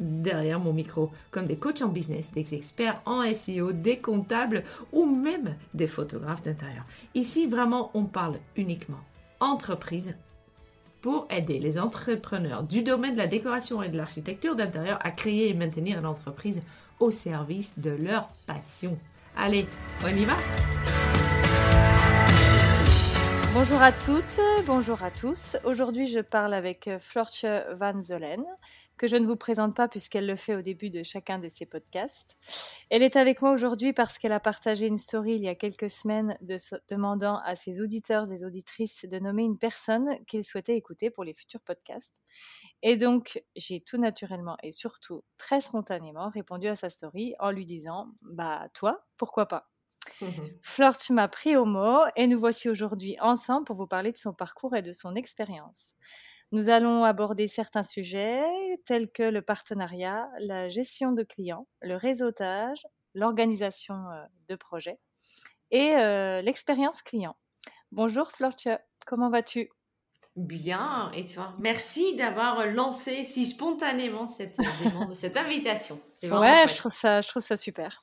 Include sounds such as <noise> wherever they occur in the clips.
derrière mon micro, comme des coachs en business, des experts en SEO, des comptables ou même des photographes d'intérieur. Ici, vraiment, on parle uniquement entreprise pour aider les entrepreneurs du domaine de la décoration et de l'architecture d'intérieur à créer et maintenir l'entreprise au service de leur passion. Allez, on y va Bonjour à toutes, bonjour à tous. Aujourd'hui, je parle avec Flortje Van Zolen que je ne vous présente pas puisqu'elle le fait au début de chacun de ses podcasts. Elle est avec moi aujourd'hui parce qu'elle a partagé une story il y a quelques semaines demandant à ses auditeurs et auditrices de nommer une personne qu'ils souhaitaient écouter pour les futurs podcasts. Et donc, j'ai tout naturellement et surtout très spontanément répondu à sa story en lui disant Bah, toi, pourquoi pas? Florch m'a pris au mot et nous voici aujourd'hui ensemble pour vous parler de son parcours et de son expérience. Nous allons aborder certains sujets tels que le partenariat, la gestion de clients, le réseautage, l'organisation euh, de projets et euh, l'expérience client. Bonjour Florche, comment vas-tu? Bien, et toi? Merci d'avoir lancé si spontanément cette, euh, cette invitation. Ouais, je trouve, ça, je trouve ça super.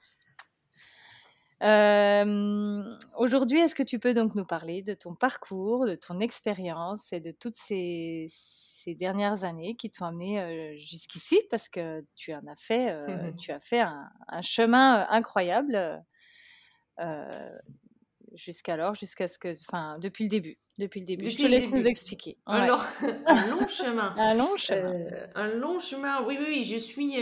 Aujourd'hui, est-ce que tu peux donc nous parler de ton parcours, de ton expérience et de toutes ces, ces dernières années qui t'ont amené jusqu'ici? Parce que tu en as fait, tu as fait un, chemin incroyable jusqu'alors, jusqu'à ce que, enfin, depuis le début, depuis le début. Je te laisse nous expliquer. un long <laughs> chemin. un long chemin. Euh, un long chemin. Oui, oui, oui. Je suis.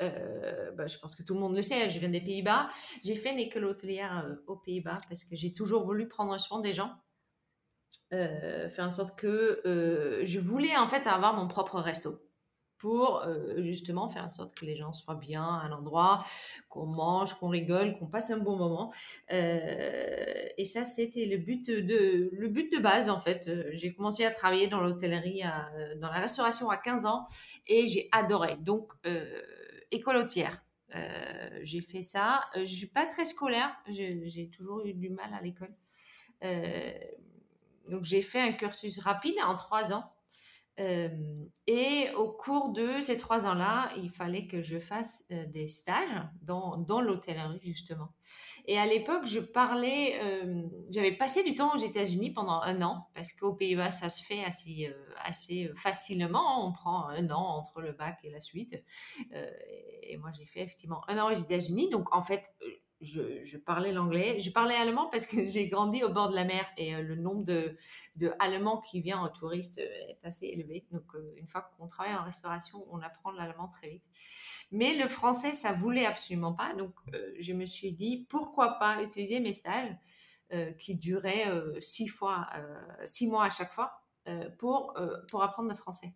Euh, bah, je pense que tout le monde le sait, je viens des Pays-Bas. J'ai fait une école hôtelière euh, aux Pays-Bas parce que j'ai toujours voulu prendre soin des gens. Euh, faire en sorte que je voulais en fait avoir mon propre resto pour justement faire en sorte que les gens soient bien à un endroit, qu'on mange, qu'on rigole, qu'on passe un bon moment. et ça, c'était le but de le but de base en fait. J'ai commencé à travailler dans l'hôtellerie, dans la restauration à 15 ans et j'ai adoré. Donc écolotière. Euh, j'ai fait ça. Euh, je suis pas très scolaire. J'ai toujours eu du mal à l'école. Euh, donc j'ai fait un cursus rapide en trois ans. Euh, et au cours de ces trois ans-là, il fallait que je fasse des stages dans, dans l'hôtellerie, justement. Et à l'époque, je parlais, euh, j'avais passé du temps aux États-Unis pendant un an, parce qu'aux Pays-Bas, ça se fait assez, assez facilement. On prend un an entre le bac et la suite. et moi, j'ai fait effectivement un an aux États-Unis. Donc, en fait, je, parlais l'anglais. Je parlais allemand parce que <laughs> j'ai grandi au bord de la mer et euh, le nombre de, Allemands qui viennent en touriste euh, est assez élevé. Donc, euh, une fois qu'on travaille en restauration, on apprend l'allemand très vite. Mais le français, ça voulait absolument pas. Donc, je me suis dit, pourquoi pas utiliser mes stages qui duraient six, fois, six mois à chaque fois pour, pour apprendre le français.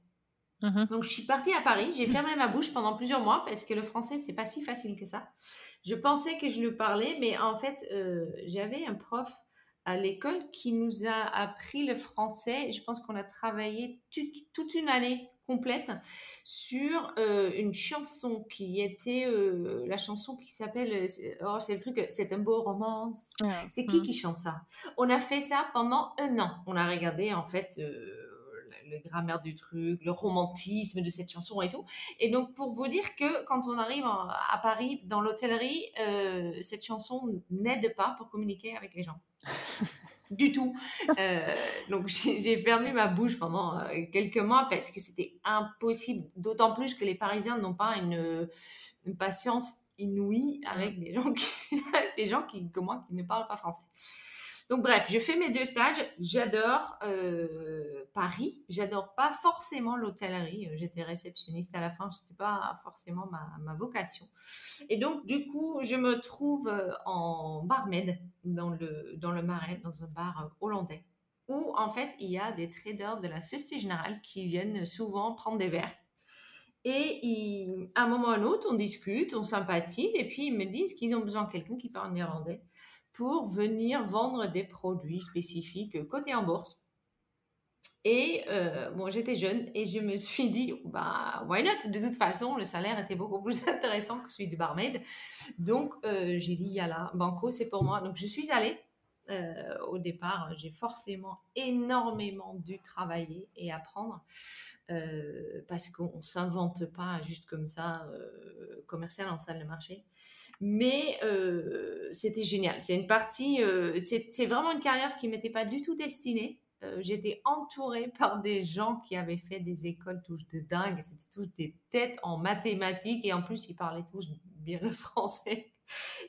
Mmh Donc, je suis partie à Paris. J'ai fermé ma bouche pendant plusieurs mois parce que le français, c'est pas si facile que ça. Je pensais que je le parlais, mais en fait, euh, j'avais un prof à l'école qui nous a appris le français. Je pense qu'on a travaillé toute une année complète sur euh, une chanson qui était euh, la chanson qui s'appelle oh c'est le truc c'est un beau roman c'est qui mmh. qui chante ça? On a fait ça pendant un an on a regardé en fait le grammaire du truc, le romantisme de cette chanson et tout. Et donc, pour vous dire que quand on arrive à Paris, dans l'hôtellerie, euh, cette chanson n'aide pas pour communiquer avec les gens. <laughs> du tout. Euh, donc, j'ai fermé ma bouche pendant euh, quelques mois parce que c'était impossible. D'autant plus que les Parisiens n'ont pas une, patience inouïe avec des gens qui, <laughs> des gens qui, comme moi, qui ne parlent pas français. Donc bref, je fais mes deux stages. J'adore euh, Paris. J'adore pas forcément l'hôtellerie. J'étais réceptionniste à la fin. C'était pas forcément ma, vocation. Et donc du coup, je me trouve euh, en barmaid dans le dans le Marais, dans un bar hollandais, où en fait il y a des traders de la Société Générale qui viennent souvent prendre des verres. Et à un moment ou à un autre, on discute, on sympathise, et puis ils me disent qu'ils ont besoin de quelqu'un qui parle néerlandais pour venir vendre des produits spécifiques côté en bourse. Et euh, bon, j'étais jeune et je me suis dit, bah, why not? De toute façon, le salaire était beaucoup plus <laughs> intéressant que celui de barmaid. Donc, euh, j'ai dit, yalla, banco, c'est pour moi. Donc, je suis allée. Euh, au départ, j'ai forcément énormément dû travailler et apprendre parce qu'on ne s'invente pas juste comme ça commercial en salle de marché. Mais euh, c'était génial. C'est une partie, euh, c'est vraiment une carrière qui m'était pas du tout destinée. Euh, j'étais entourée <laughs> par des gens qui avaient fait des écoles tous de dingue. C'était tous des têtes en mathématiques et en plus ils parlaient tous bien le français.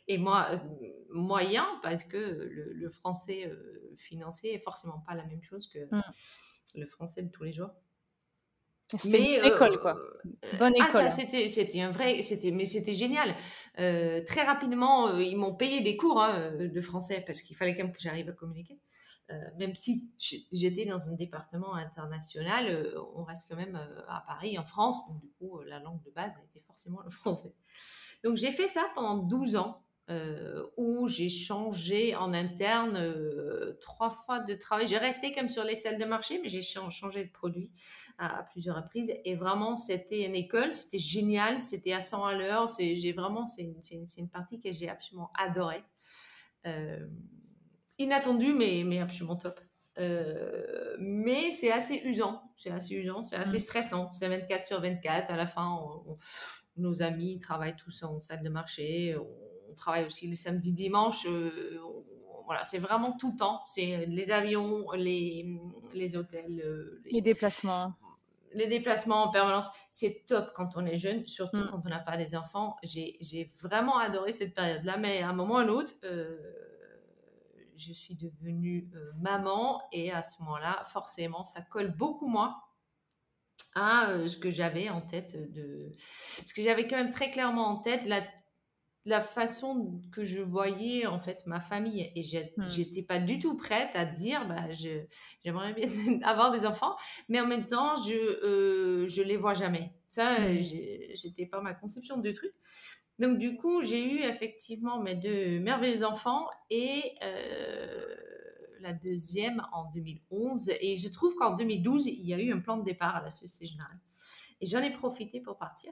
Et moi, moyen, parce que le, français financier est forcément pas la même chose que mmh. le français de tous les jours. C'était une école, quoi. Euh, Bonne école. Ah, ça, c'était, c'était un vrai, c'était, mais c'était génial. Euh, très rapidement, euh, ils m'ont payé des cours hein, de français parce qu'il fallait quand même que j'arrive à communiquer. même si j'étais dans un département international, on reste quand même à Paris, en France. Donc, du coup, la langue de base était forcément le <laughs> français. Donc, j'ai fait ça pendant 12 ans. Euh, où j'ai changé en interne euh, trois fois de travail. J'ai resté comme sur les salles de marché, mais j'ai changé de produit à, plusieurs reprises. Et vraiment, c'était une école, c'était génial, c'était à 100 à l'heure. J'ai vraiment, c'est une, une, partie que j'ai absolument adorée. Euh, inattendu, mais, mais absolument top. mais c'est assez usant, c'est assez usant, c'est assez mmh. stressant. C'est 24 sur 24. À la fin, nos amis travaillent tous en salle de marché on travaille aussi le samedi, dimanche. Euh, voilà, c'est vraiment tout le temps. C'est les avions, les, les hôtels. Euh, les, déplacements. Les déplacements en permanence. C'est top quand on est jeune, surtout mm. quand on n'a pas des enfants. J'ai vraiment adoré cette période-là, mais à un moment ou à un autre, euh, je suis devenue maman et à ce moment-là, forcément, ça colle beaucoup moins à ce que j'avais en tête de parce que j'avais quand même très clairement en tête la la façon que je voyais en fait ma famille. Et mmh. j'étais pas du tout prête à dire bah j'aimerais bien <laughs> avoir des enfants. Mais en même temps je euh, je les vois jamais. Ça mmh. j'étais pas ma conception de truc donc du coup j'ai eu effectivement mes deux merveilleux enfants et euh, la deuxième en 2011 et je trouve qu'en 2012 il y a eu un plan de départ à la Société Générale. Et j'en ai profité pour partir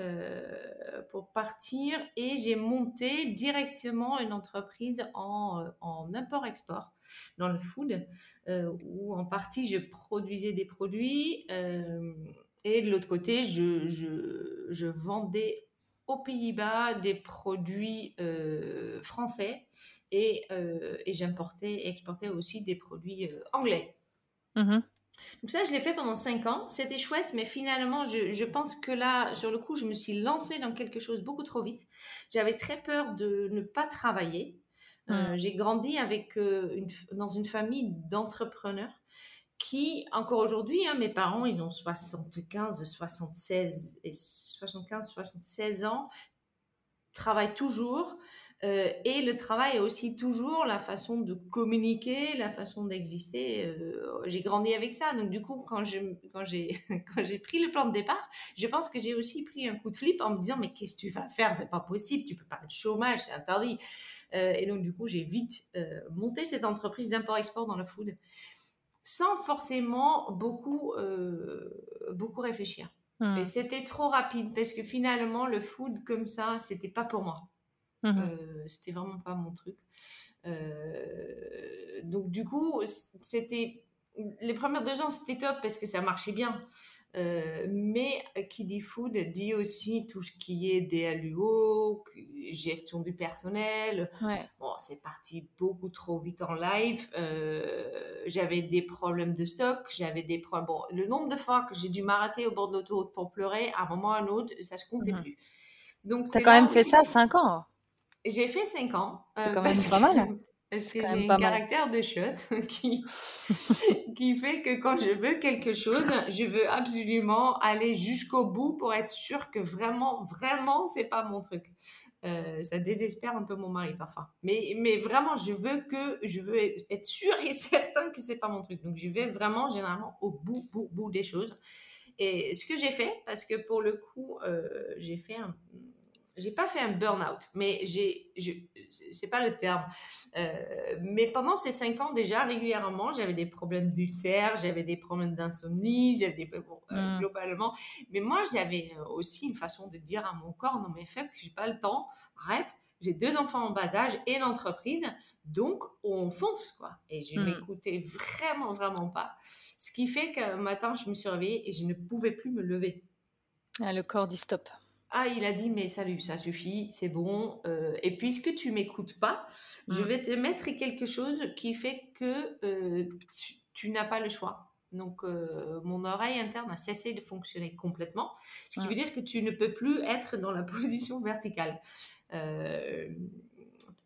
euh, pour partir et j'ai monté directement une entreprise en, euh, import-export dans le food euh, où en partie je produisais des produits et de l'autre côté je, vendais aux Pays-Bas des produits français et, et j'importais et exportais aussi des produits anglais. Mmh donc ça, je l'ai fait pendant cinq ans. C'était chouette, mais finalement, je, pense que là, sur le coup, je me suis lancée dans quelque chose beaucoup trop vite. J'avais très peur de ne pas travailler. Euh, hmm. J'ai grandi avec, euh, dans une famille d'entrepreneurs qui, encore aujourd'hui, hein, mes parents, ils ont 75, 76 et 75, 76 ans, travaillent toujours. Euh, et le travail est aussi toujours la façon de communiquer, la façon d'exister. Euh, j'ai grandi avec ça. Donc, du coup, quand, je, quand, j'ai, <laughs> quand j'ai pris le plan de départ, je pense que j'ai aussi pris un coup de flip en me disant Mais qu'est-ce que tu vas faire? C'est pas possible, tu peux pas être chômage, c'est interdit. Euh, et donc, du coup, j'ai vite monté cette entreprise d'import-export dans le food sans forcément beaucoup, beaucoup réfléchir. Hmm. Et c'était trop rapide parce que finalement, le food comme ça, c'était pas pour moi. Mmh euh, c'était vraiment pas mon truc. Euh, donc du coup, c'était les premières deux ans, c'était top parce que ça marchait bien. Euh, mais qui dit food dit aussi tout ce qui est DLUO, gestion du personnel. Bon, c'est parti beaucoup trop vite en live. j'avais des problèmes de stock, j'avais des problèmes. Bon, le nombre de fois que j'ai dû m'arrêter au bord de l'autoroute pour pleurer, à un moment ou à un autre, ça se comptait mmh plus. Donc, as quand même fait ça 5 ans. J'ai fait 5 ans. C'est euh, quand même pas mal. <laughs> Parce que j'ai un caractère de chiotte <laughs> qui, <laughs> qui fait que quand je veux quelque chose, je veux absolument aller jusqu'au bout pour être sûr que vraiment, vraiment, c'est pas mon truc. Euh, ça désespère un peu mon mari parfois. Mais, mais vraiment, je veux que je veux être sûr et certain que c'est pas mon truc. Donc, je vais vraiment généralement au bout, bout, bout des choses. Et ce que j'ai fait, parce que pour le coup, euh, j'ai fait un, j'ai pas fait un burn-out, mais j'ai, je, c'est pas le terme. Euh, mais pendant ces cinq ans déjà, régulièrement, j'avais des problèmes d'ulcère, j'avais des problèmes d'insomnie, j'avais des, bon, euh, mmh. globalement. Mais moi, j'avais euh, aussi une façon de dire à mon corps, non mais fait que j'ai pas le temps, arrête. J'ai deux enfants en bas âge et l'entreprise, donc on fonce quoi. Et je mmh. m'écoutais vraiment, vraiment pas. Ce qui fait qu'un matin, je me suis réveillée et je ne pouvais plus me lever. Ah, le corps dit stop. Ah, il a dit, mais salut, ça suffit, c'est bon. Euh, et puisque tu m'écoutes pas, je mmh. vais te mettre quelque chose qui fait que euh, tu, n'as pas le choix. Donc, euh, mon oreille interne a cessé de fonctionner complètement, ce qui veut dire que tu ne peux plus être dans la <laughs> position verticale.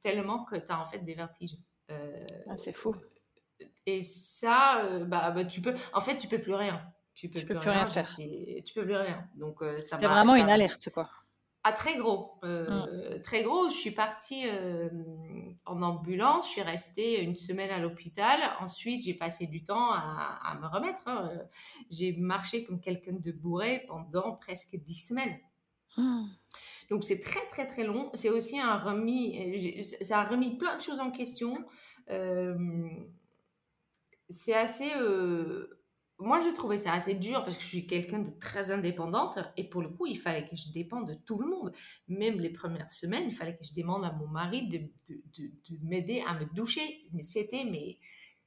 tellement que tu as en fait des vertiges. ah, c'est fou. Et ça, bah, bah, tu peux. En fait, tu peux plus rien tu peux, plus, rien, faire. Tu peux plus rien. Donc euh, ça vraiment une alerte, quoi. Ah, très gros. Euh, mm. Très gros. Je suis partie euh, en ambulance. Je suis restée une semaine à l'hôpital. Ensuite, j'ai passé du temps à, me remettre. Hein. J'ai marché comme quelqu'un de bourré pendant presque dix semaines. Mmh. Donc c'est très très très long. C'est aussi un remis, ça a remis plein de choses en question. c'est assez moi, j'ai trouvé ça assez dur parce que je suis quelqu'un de très indépendante et pour le coup, il fallait que je dépende de tout le monde. Même les premières semaines, il fallait que je demande à mon mari de, de, de, m'aider à me doucher. Mais c'était, mais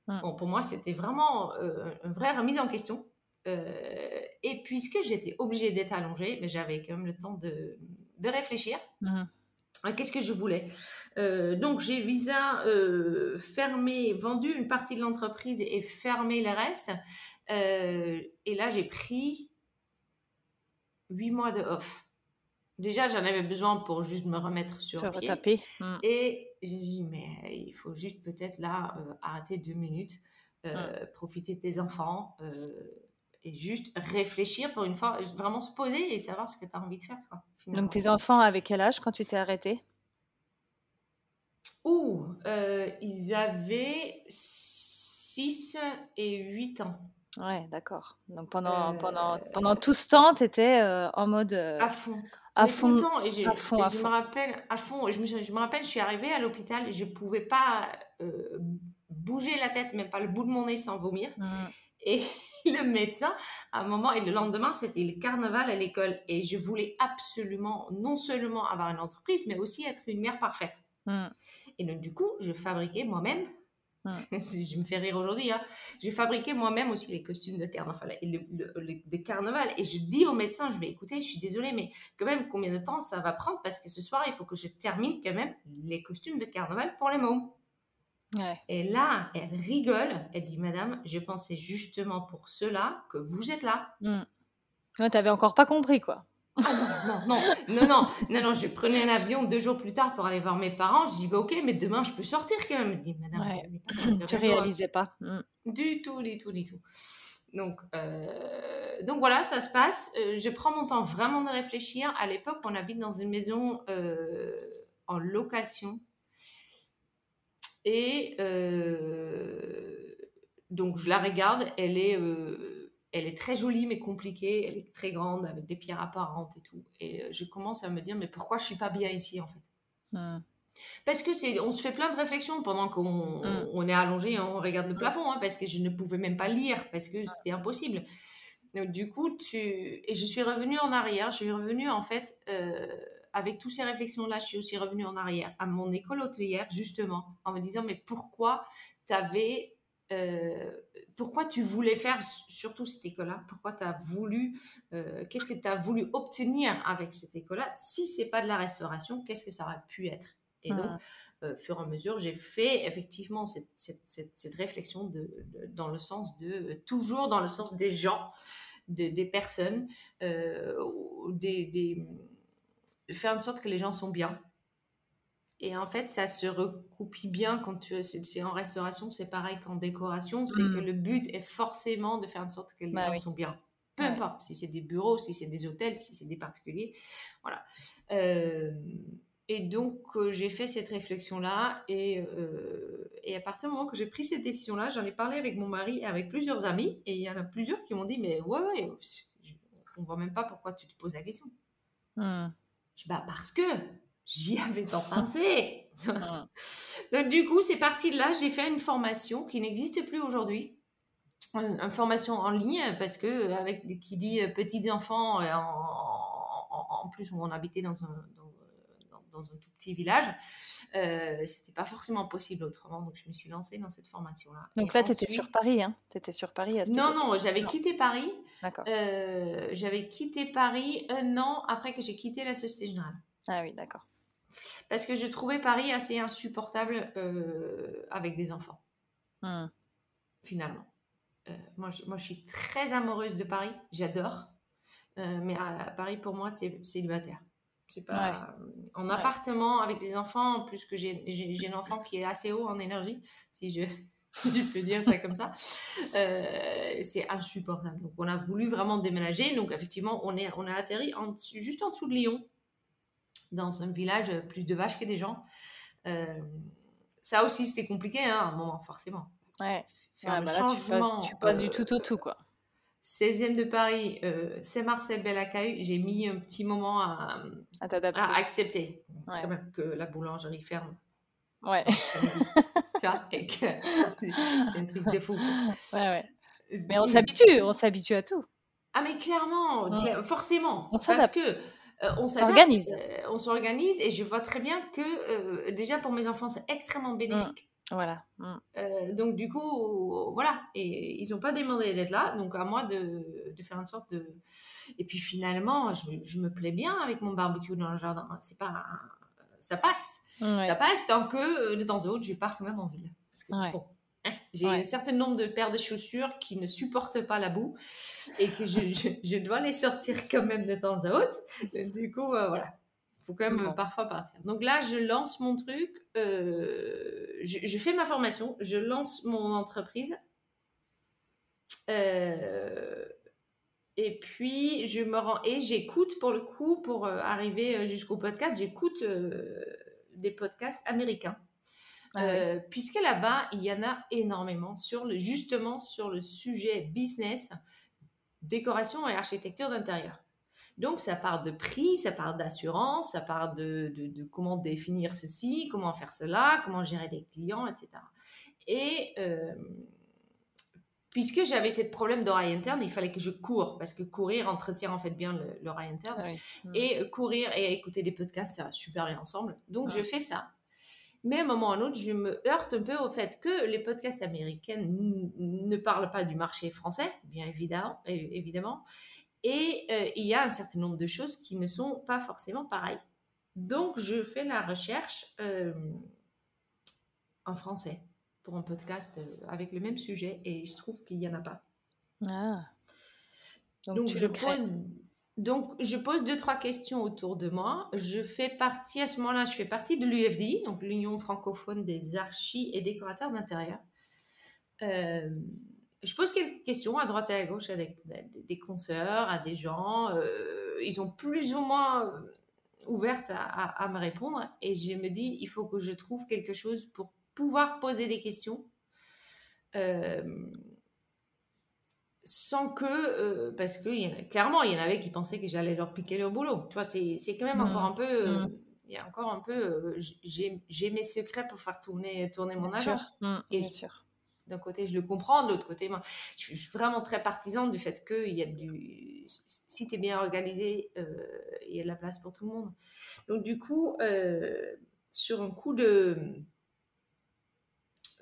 bon, pour moi, c'était vraiment euh, une vraie remise en question. Euh, et puisque j'étais obligée d'être allongée, mais j'avais quand même le temps de, de réfléchir. Mmh. Qu'est-ce que je voulais euh, Donc, j'ai visa fermé, vendu une partie de l'entreprise et fermé le reste. Euh, et là, j'ai pris huit mois de off. Déjà, j'en avais besoin pour juste me remettre sur Se retaper. Mmh. Et j'ai dit, mais il faut juste peut-être là euh, arrêter deux minutes, euh, mmh. profiter de tes enfants et juste réfléchir pour une fois, vraiment se poser et savoir ce que tu as envie de faire. Donc, tes enfants, avec quel âge quand tu t'es arrêté Ouh, ils avaient 6 et 8 ans. Ouais, d'accord. Donc pendant, pendant, euh, pendant tout ce temps, tu étais euh, en mode. Euh, à fond. À fond. Et, je, me rappelle, à fond, je me, je me rappelle, je suis arrivée à l'hôpital et je ne pouvais pas bouger la tête, même pas le bout de mon nez sans vomir. Mmh. Et <laughs> le médecin, à un moment, et le lendemain, c'était le carnaval à l'école. Et je voulais absolument, non seulement avoir une entreprise, mais aussi être une mère parfaite. Mmh. Et donc, du coup, je fabriquais moi-même <laughs> je me fais rire aujourd'hui, hein. j'ai fabriqué moi-même aussi les costumes de carnaval, et de carnaval. Et je dis au médecin, je vais écouter, je suis désolée, mais quand même, combien de temps ça va prendre? Parce que ce soir, il faut que je termine quand même les costumes de carnaval pour les mômes. Et là, elle rigole, elle dit, Madame, je pensais justement pour cela que vous êtes là. Mmh. Ouais, T'avais encore pas compris, quoi. Ah non, non, non, non, non, non, je prenais un avion deux jours plus tard pour aller voir mes parents. Je dis, bah, ok, mais demain, je peux sortir quand même. Je dis, madame, ouais. <laughs> tu réalisais pas. Mm. Du tout, du tout, du tout. Donc, euh, donc voilà, ça se passe. Euh, je prends mon temps vraiment de réfléchir. À l'époque, on habite dans une maison euh, en location. Et donc, je la regarde. Elle est elle est très jolie mais compliquée, elle est très grande avec des pierres apparentes et tout. Et euh, je commence à me dire mais pourquoi je suis pas bien ici en fait? Hmm. Parce que c'est, on se fait plein de réflexions pendant qu'on hmm. on est allongé, on regarde le hmm. plafond, hein, parce que je ne pouvais même pas lire parce que c'était impossible. Donc, du coup, tu et je suis revenue en arrière. Je suis revenue en fait euh, avec toutes ces réflexions-là. Je suis aussi revenue en arrière à mon école hôtelière justement en me disant mais pourquoi tu avais euh, pourquoi tu voulais faire surtout cette école-là Pourquoi tu as voulu, euh, qu'est-ce que tu as voulu obtenir avec cette école-là? Si c'est pas de la restauration, qu'est-ce que ça aurait pu être? Et donc, mmh. euh, au fur et à mesure, j'ai fait effectivement cette, cette, réflexion de, dans le sens de, toujours dans le sens des gens, des personnes, des, des, faire en sorte que les gens sont bien, et en fait, ça se recoupille bien quand tu c'est en restauration, c'est pareil qu'en décoration, c'est que mmh. le but est forcément de faire en sorte que les bah gens sont bien. Peu importe si c'est des bureaux, si c'est des hôtels, si c'est des particuliers. Voilà. Euh, et donc, euh, j'ai fait cette réflexion-là. Et, euh, et, à partir du moment que j'ai pris cette décision-là, j'en ai parlé avec mon mari et avec plusieurs amis. Et il y en a plusieurs qui m'ont dit Mais ouais, ouais, on ne voit même pas pourquoi tu te poses la question. Mmh. Je dis Bah, parce que j'y <laughs> avais tant pensé. Donc du coup, c'est parti de là. J'ai fait une formation qui n'existe plus aujourd'hui. Une, formation en ligne parce que avec qui dit euh, petits enfants euh, en, en, plus on habitait dans un, dans, un tout petit village, euh, c'était pas forcément possible autrement. Donc je me suis lancée dans cette formation là. Donc là, tu étais sur Paris, hein Tu étais sur Paris Non, non, j'avais quitté Paris. D'accord. Euh, j'avais quitté Paris un an après que j'ai quitté la Société Générale. Ah oui, d'accord parce que je trouvais Paris assez insupportable euh, avec des enfants. Hmm. Finalement. Euh, moi, je, moi, je suis très amoureuse de Paris, j'adore. Euh, mais à, Paris, pour moi, c'est célibataire. C'est pas en appartement avec des enfants, en plus que j'ai un enfant qui est assez haut en énergie, si je, <laughs> je peux dire ça comme ça. c'est insupportable. Donc, on a voulu vraiment déménager. Donc, effectivement, on, est, on a atterri en, juste en dessous de Lyon dans un village, euh, plus de vaches que des gens. Euh, ça aussi, c'était compliqué, hein, à un moment, forcément. Ouais. Faire bah changement, tu, passes, du tout au tout, quoi. 16e de Paris, euh, Saint-Marcel, Belle-Accueil, j'ai mis un petit moment à, À t'adapter. à accepter Ouais. quand même que la boulangerie ferme. Ouais. tu vois, <laughs> c'est c'est un truc de fou. ouais, ouais. Mais on s'habitue, on s'habitue à tout. Ah mais clairement, Mm. cla- forcément. On s'adapte. Parce que euh, on s'organise. euh, on s'organise et je vois très bien que euh, déjà pour mes enfants c'est extrêmement bénéfique. Voilà. Mm. Euh, donc du coup, voilà, et ils n'ont pas demandé d'être là, donc à moi de, de faire une sorte de... Et puis finalement, je, je me plais bien avec mon barbecue dans le jardin. C'est pas, ça passe, Ouais. ça passe tant que de temps en temps je pars quand même en ville. Parce que Ouais. bon, j'ai Ouais. un certain nombre de paires de chaussures qui ne supportent pas la boue et que je, je, je dois les sortir quand même de temps à autre. Du coup, euh, voilà. faut quand même Bon. euh, parfois partir. Donc là, je lance mon truc, euh, je, je fais ma formation, je lance mon entreprise. Euh, et puis, je me rends et j'écoute pour le coup, pour arriver jusqu'au podcast, j'écoute des podcasts américains. Ah. Euh, puisque là-bas, il y en a énormément sur le, justement sur le sujet business, décoration et architecture d'intérieur. Donc, ça part de prix, ça part d'assurance, ça part de, de- de comment définir ceci, comment faire cela, comment gérer des clients, etc. Et euh, puisque j'avais ce problème d'oreille interne, il fallait que je cours, parce que courir entretient en fait bien le- l'oreille interne. Ah oui. Et euh, courir et écouter des podcasts, ça va super bien ensemble. Donc, je fais ça. Mais à un moment ou à un autre, je me heurte un peu au fait que les podcasts américains ne parlent pas du marché français, bien évidemment. évidemment. Et euh, il y a un certain nombre de choses qui ne sont pas forcément pareilles. Donc, je fais la recherche euh, en français pour un podcast euh, avec le même sujet et je trouve qu'il n'y en a pas. Ah. Donc, je crées. pose, donc, je pose deux, trois questions autour de moi. Je fais partie, à ce moment-là, je fais partie de l'UFDI, donc l'Union francophone des archis et décorateurs d'intérieur. Euh, je pose quelques questions à droite et à gauche à des, consoeurs, à des gens. euh, ils ont plus ou moins euh, ouvertes à, me répondre. Et je me dis, il faut que je trouve quelque chose pour pouvoir poser des questions. Sans que, euh, parce que il y en a- clairement, il y en avait qui pensaient que j'allais leur piquer leur boulot. Tu vois, c'est quand même encore un peu, euh, Mhm. il y a encore un peu, euh, j'ai mes secrets pour faire tourner, tourner mon Bien sûr. agence. Mm, Et Bien sûr. D'un côté, je le comprends, de l'autre côté, moi, je suis vraiment très partisan du fait qu'il y a du. Si tu es bien organisé, il y a de la place pour tout le monde. Donc, du coup, sur un coup de.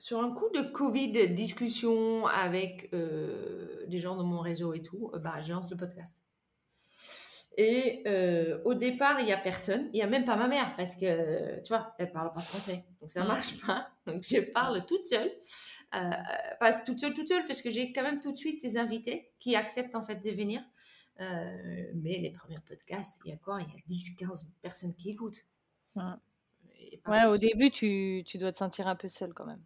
Sur un coup de Covid, discussion avec euh, des gens dans mon réseau et tout, euh, bah, je lance le podcast. Et euh, au départ, il n'y a personne. Il n'y a même pas ma mère parce que, tu vois, elle parle pas français. Donc, ça Mm. marche pas. Donc, je parle toute seule. Pas toute seule, toute seule, parce que j'ai quand même tout de suite des invités qui acceptent en fait de venir. Mais les premiers podcasts, il y a quoi? Il y a 10, 15 personnes qui écoutent. Ouais, au début, tu, tu dois te sentir un peu seul quand même.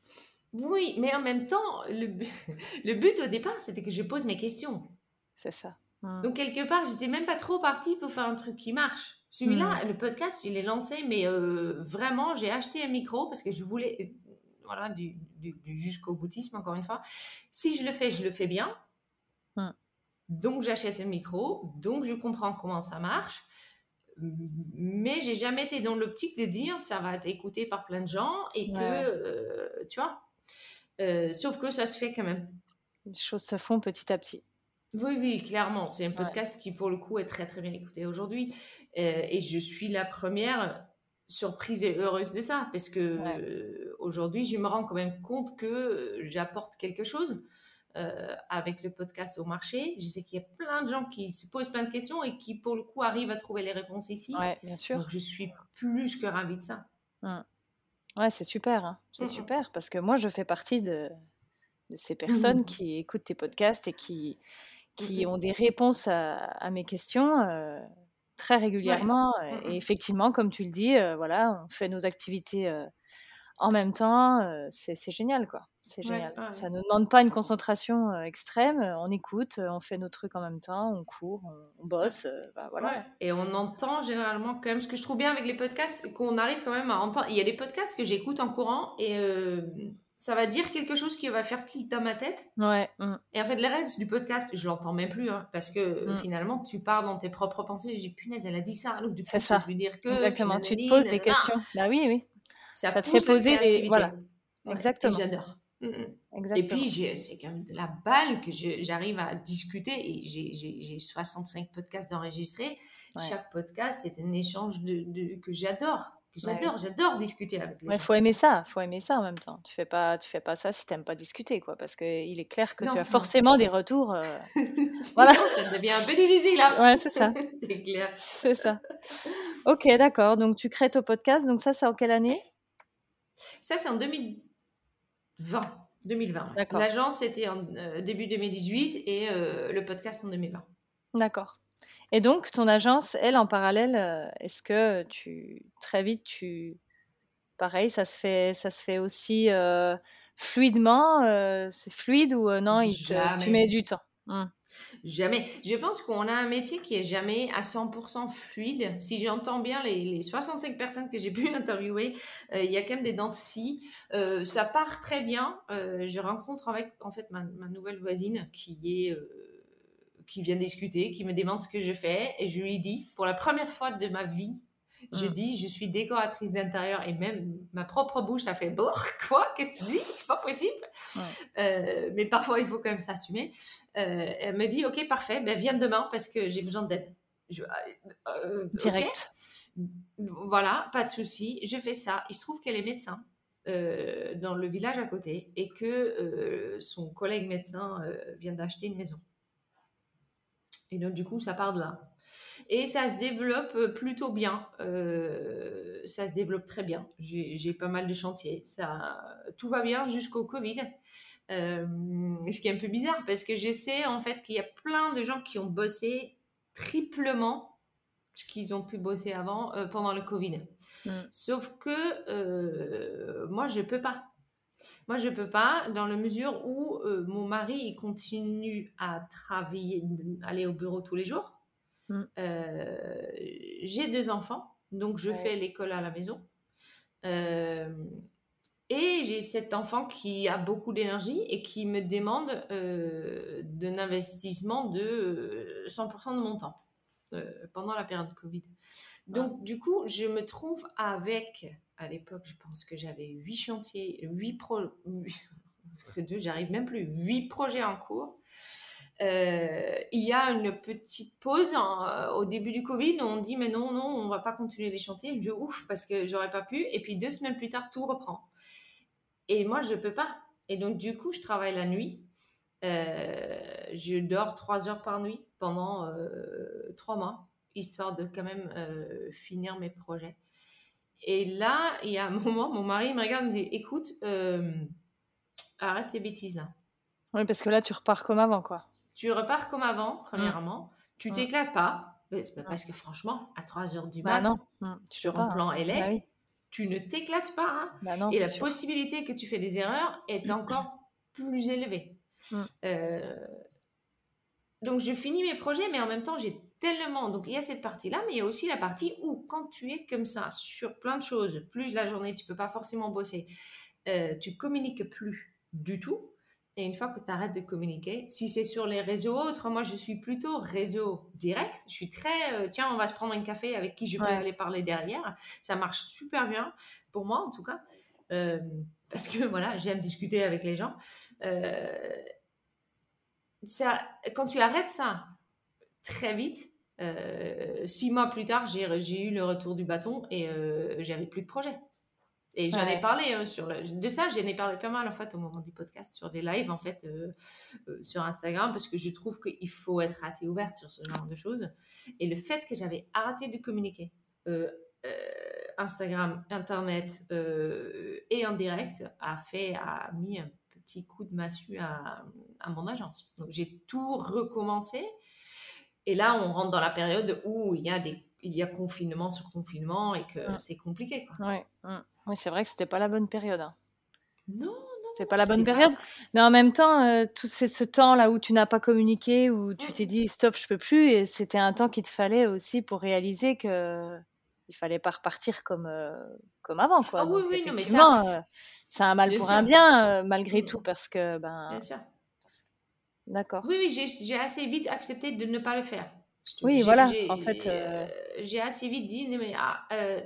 Oui, mais en même temps, le, bu- <laughs> le but au départ, c'était que je pose mes questions. C'est ça. Mm. Donc, quelque part, j'étais même pas trop partie pour faire un truc qui marche. Celui-là, Mm. le podcast, je l'ai lancé, mais euh, vraiment, j'ai acheté un micro parce que je voulais, euh, voilà, du, du- du jusqu'au boutisme, encore une fois. Si je le fais, je le fais bien. Mm. Donc, j'achète un micro, donc je comprends comment ça marche. Mais j'ai jamais été dans l'optique de dire ça va être écouté par plein de gens et que, euh, tu vois. Euh, sauf que ça se fait quand même. Les choses se font petit à petit. Oui, oui, clairement. C'est un Ouais. podcast qui, pour le coup, est très, très bien écouté aujourd'hui. Euh, et je suis la première surprise et heureuse de ça. Parce que Ouais. euh, aujourd'hui, je me rends quand même compte que j'apporte quelque chose euh, avec le podcast au marché. Je sais qu'il y a plein de gens qui se posent plein de questions et qui, pour le coup, arrivent à trouver les réponses ici. Ouais, bien sûr. Donc, je suis plus que ravie de ça. Ouais, c'est super. hein. C'est Mm, mm. super parce que moi, je fais partie de, de ces personnes Mhm. qui écoutent tes podcasts et qui, qui Mhm. ont des réponses à, à mes questions euh, très régulièrement. Et effectivement, comme tu le dis, euh, voilà, on fait nos activités euh, en même temps. euh, c'est génial, quoi. C'est génial. ouais. Ça ne demande pas une concentration euh, extrême. euh, On écoute, on fait nos trucs en même temps, on court, on, on bosse. euh, bah, voilà. Ouais. Et on entend généralement quand même ce que je trouve bien avec les podcasts, qu'on arrive quand même à entendre. Il y a des podcasts que j'écoute en courant et ça va dire quelque chose qui va faire clic dans ma tête. Ouais. mm. Et en fait, le reste du podcast, je l'entends même plus, hein, parce que Mm. finalement, tu pars dans tes propres pensées. Je dis, punaise, elle a dit ça. Donc, du coup, C'est ça. dire que. Exactement. Tu te poses des questions. Bah oui, oui. Ça, Ça te fait poser des- voilà. Ouais, Exactement. J'adore. Mm, mm. Et puis, c'est quand même de la balle que j'arrive à discuter. Et j'ai- j'ai j'ai 65 podcasts d'enregistrés. Ouais. Chaque podcast est un échange de, de- que j'adore. Ouais, j'adore. J'adore discuter avec les Ouais, gens. faut aimer ça, faut aimer ça en même temps. Tu fais pas, tu fais pas ça si t'aimes pas discuter, quoi, parce que il est clair que Non, tu as non. forcément des retours. euh, <laughs> Sinon, Voilà. ça devient un peu difficile. là. Ouais, c'est ça. <laughs> c'est clair. C'est ça. Ok, d'accord. Donc tu crées ton podcast. Donc ça, c'est en quelle année? Ça, c'est en 2020. 2020. ouais. D'accord. L'agence, c'était en euh, début 2018 et euh, le podcast en 2020. D'accord. Et donc ton agence, elle, en parallèle, euh, est-ce que tu très vite tu pareil, ça se fait, ça se fait aussi euh, fluidement. c'est fluide ou non il te- tu mets du temps? Hmm. Jamais. Je pense qu'on a un métier qui est jamais à 100% fluide. Si j'entends bien les, les 65 personnes que j'ai <laughs> pu interviewer, euh, il y a quand même des dents. Euh, ça part très bien. Euh, je rencontre avec en fait ma, ma nouvelle voisine qui est qui vient discuter, qui me demande ce que je fais et je lui dis pour la première fois de ma vie, je Mm. dis je suis décoratrice d'intérieur et même ma propre bouche a fait bon <laughs> quoi qu'est-ce que tu dis? C'est pas possible Ouais. Euh, mais parfois il faut quand même s'assumer euh, elle me dit ok parfait ben viens demain parce que j'ai besoin d'aide euh, euh. Direct. Voilà, pas de souci. Je fais ça. Il se trouve qu'elle est médecin dans le village à côté et que son collègue médecin vient d'acheter une maison. Et donc, du coup, ça part de là. Et ça se développe euh, plutôt bien. Euh, ça se développe très bien. J'ai pas mal de chantiers. Ça, tout va bien jusqu'au Covid. Euh, ce qui est un peu bizarre parce que je sais en fait qu'il y a plein de gens qui ont bossé triplement ce qu'ils ont pu bosser avant euh, pendant le Covid. Mm. Sauf que moi, je peux pas. Moi, je peux pas dans la mesure où euh, mon mari il continue à travailler, aller au bureau tous les jours. Mm. Euh, J'ai deux enfants, donc je Ouais. fais l'école à la maison. Euh, et j'ai cet enfant qui a beaucoup d'énergie et qui me demande euh, d'un investissement de euh, 100% de mon temps euh, pendant la période Covid. Donc, du coup, je me trouve avec, à l'époque, je pense que j'avais huit chantiers, huit pro, <laughs> deux, j'arrive même plus, huit projets en cours. Euh, il y a une petite pause en- euh, au début du Covid. On dit mais non, non, on va pas continuer les chantiers. Je ouf parce que j'aurais pas pu. Et puis deux semaines plus tard, tout reprend. Et moi, je peux pas. Et donc du coup, je travaille la nuit. Euh, je dors trois heures par nuit pendant trois mois, histoire de quand même finir mes projets. Et là, il y a un <laughs> moment, mon mari me regarde et me dit Écoute, arrête tes bêtises là. Oui, parce que là tu repars comme avant, quoi. Tu repars comme avant, premièrement. Tu Mm. t'éclates pas. Parce que franchement, à 3 heures du Bah mat, non. Hmm, tu sur un plan hein. Bah oui. tu ne t'éclates pas. hein. Bah non, Et la sûr. possibilité que tu fais des erreurs est encore plus élevée. Euh, donc, je finis mes projets, mais en même temps, j'ai tellement. Donc, il y a cette partie-là, mais il y a aussi la partie où, quand tu es comme ça, sur plein de choses, plus la journée, tu peux pas forcément bosser, euh, tu communiques plus du tout. Et une fois que tu arrêtes de communiquer, si c'est sur les réseaux autres, moi je suis plutôt réseau direct. Je suis très, euh, tiens, on va se prendre un café avec qui je peux Ouais. aller parler derrière. Ça marche super bien, pour moi en tout cas. Euh, parce que <laughs> voilà, j'aime discuter avec les gens. Euh, ça, quand tu arrêtes ça très vite, six mois plus tard, j'ai eu le retour du bâton et j'avais plus de projet. Et j'en ai parlé euh, sur le, de ça, j'en ai parlé pas mal en fait au moment du podcast, sur des lives en fait euh, euh, sur Instagram, parce que je trouve qu'il faut être assez ouverte sur ce genre de choses. Et le fait que j'avais arrêté de communiquer, euh, Instagram, Internet et en direct, a fait, a mis un petit coup de massue à, à mon agence. Donc j'ai tout recommencé. Et là, on rentre dans la période où il y a des il y a confinement sur confinement et que Mm. c'est compliqué. Quoi. Ouais, hmm. Oui, c'est vrai que c'était pas la bonne période. hein. Non, C'était pas la bonne pas- période. Mais en même temps, euh, tout c'est ce temps là où tu n'as pas communiqué, où tu Mm. t'es dit stop, je peux plus, et c'était un temps qu'il te fallait aussi pour réaliser que il fallait pas repartir comme, comme avant. Quoi. Ah oui, Donc, oui, non, mais ça, effectivement, c'est un mal bien pour un bien, malgré Mm. tout, parce que, ben, Bien sûr. d'accord. Oui, oui, j'ai assez vite accepté de ne pas le faire. Oui, voilà, en fait, euh, euh, j'ai assez vite dit, mais ah, euh,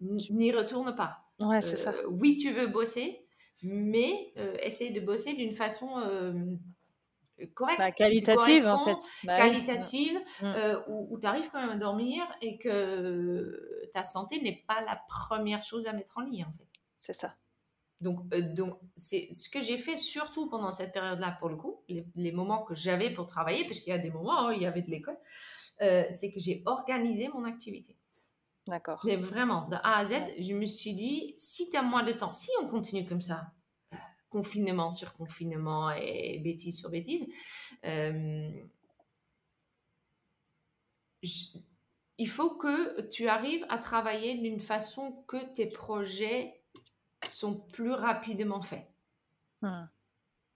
n'y retourne pas. ouais, c'est ça. Oui, tu veux bosser, mais essaye de bosser d'une façon correcte, Bah, qualitative, en fait. Bah oui, mm, qualitative, mm. euh, où, tu arrives quand même à dormir et que ta santé n'est pas la première chose à mettre en ligne, en fait. c'est ça. Donc, euh, donc c'est ce que j'ai fait surtout pendant cette période-là, pour le coup, les, les moments que j'avais pour travailler, parce qu'il y a des moments où il y avait de l'école, euh, c'est que j'ai organisé mon activité. D'accord. Mais vraiment, de A à Z, je me suis dit, si tu as moins de temps, si on continue comme ça, confinement sur confinement et bêtise sur bêtise, euh, je- il faut que tu arrives à travailler d'une façon que tes projets sont plus rapidement faits. Hmm.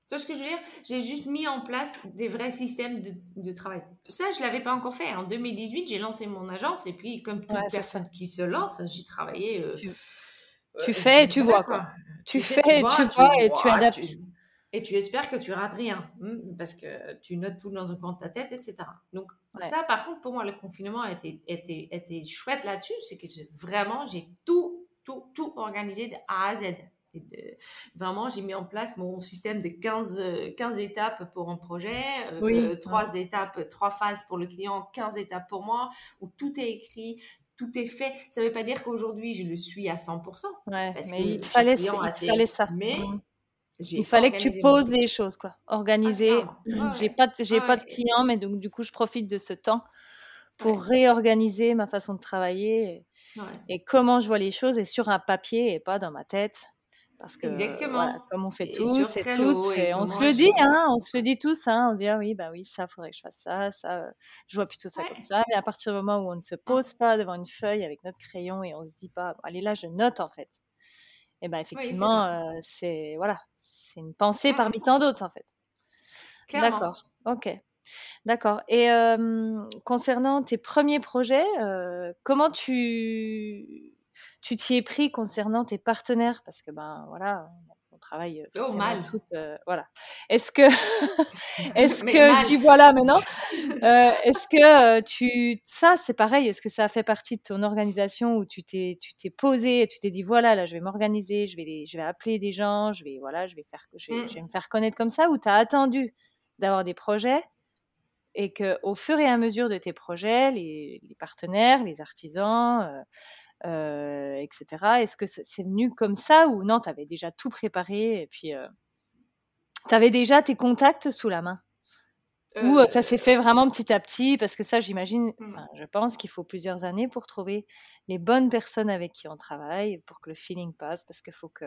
Tu vois ce que je veux dire? J'ai juste mis en place des vrais systèmes de, de travail. Ça, je ne l'avais pas encore fait. En 2018, j'ai lancé mon agence et puis, comme toute Ouais, personne qui se lance, j'y travaillais. euh, Tu, euh, tu fais et tu vois, quoi. Tu Tu fais, fais, tu vois et tu vois, adaptes. et tu espères que tu rates rien, hmm, parce que tu notes tout dans un coin de ta tête, etc. Donc Ouais. ça, par contre, pour moi, le confinement a été, été, été chouette là-dessus, c'est que j'ai- vraiment, j'ai tout, tout, tout organisé de A à Z. Et de- vraiment, j'ai mis en place mon système de 15, euh, 15 étapes pour un projet, euh, Oui, euh, trois étapes, trois phases pour le client, 15 étapes pour moi, où tout est écrit, tout est fait. Ça ne veut pas dire qu'aujourd'hui, je le suis à 100%, Ouais, parce mais que il fallait, client il fallait ça. Mais j'ai Il fallait que tu poses les choses, quoi. Ah, Organiser. clairement. Ouais, J'ai pas, de- j'ai pas de clients, mais donc du coup, je profite de ce temps pour réorganiser ma façon de travailler Ouais. et comment je vois les choses et sur un papier et pas dans ma tête. Parce que Exactement. voilà, comme on fait Et tous et toutes, et on se le dit, hein, on se le dit tous, hein, on se dit ah oui, bah oui, ça, faudrait que je fasse ça, ça, euh, je vois plutôt ça Ouais. comme ça. Mais à partir du moment où on ne se pose pas devant une feuille avec notre crayon et on se dit pas, allez là, je note en fait. Et ben c'est effectivement, euh, c'est voilà, c'est une pensée parmi tant d'autres en fait. D'accord, ok. D'accord. Et euh, concernant tes premiers projets, euh, comment tu tu t'y es pris concernant tes partenaires? Parce que ben voilà, on travaille Oh, forcément mal. toutes. euh, voilà. Est-ce que <laughs> <laughs> est-ce que mal. je dis voilà maintenant Est-ce que tu ça c'est pareil Est-ce que ça fait partie de ton organisation où tu t'es tu t'es posé et tu t'es dit voilà là je vais m'organiser, je vais les, je vais appeler des gens, je vais voilà je vais faire je vais, Mm. je vais me faire connaître comme ça? Ou tu as attendu d'avoir des projets et que au fur et à mesure de tes projets, les, partenaires, les artisans, euh, euh, etc., est-ce que c'est venu comme ça ou non, tu avais déjà tout préparé et puis tu avais déjà tes contacts sous la main? Ou euh, ça s'est fait vraiment petit à petit Parce que ça, j'imagine, Mm. enfin, je pense qu'il faut plusieurs années pour trouver les bonnes personnes avec qui on travaille, pour que le feeling passe, parce qu'il faut que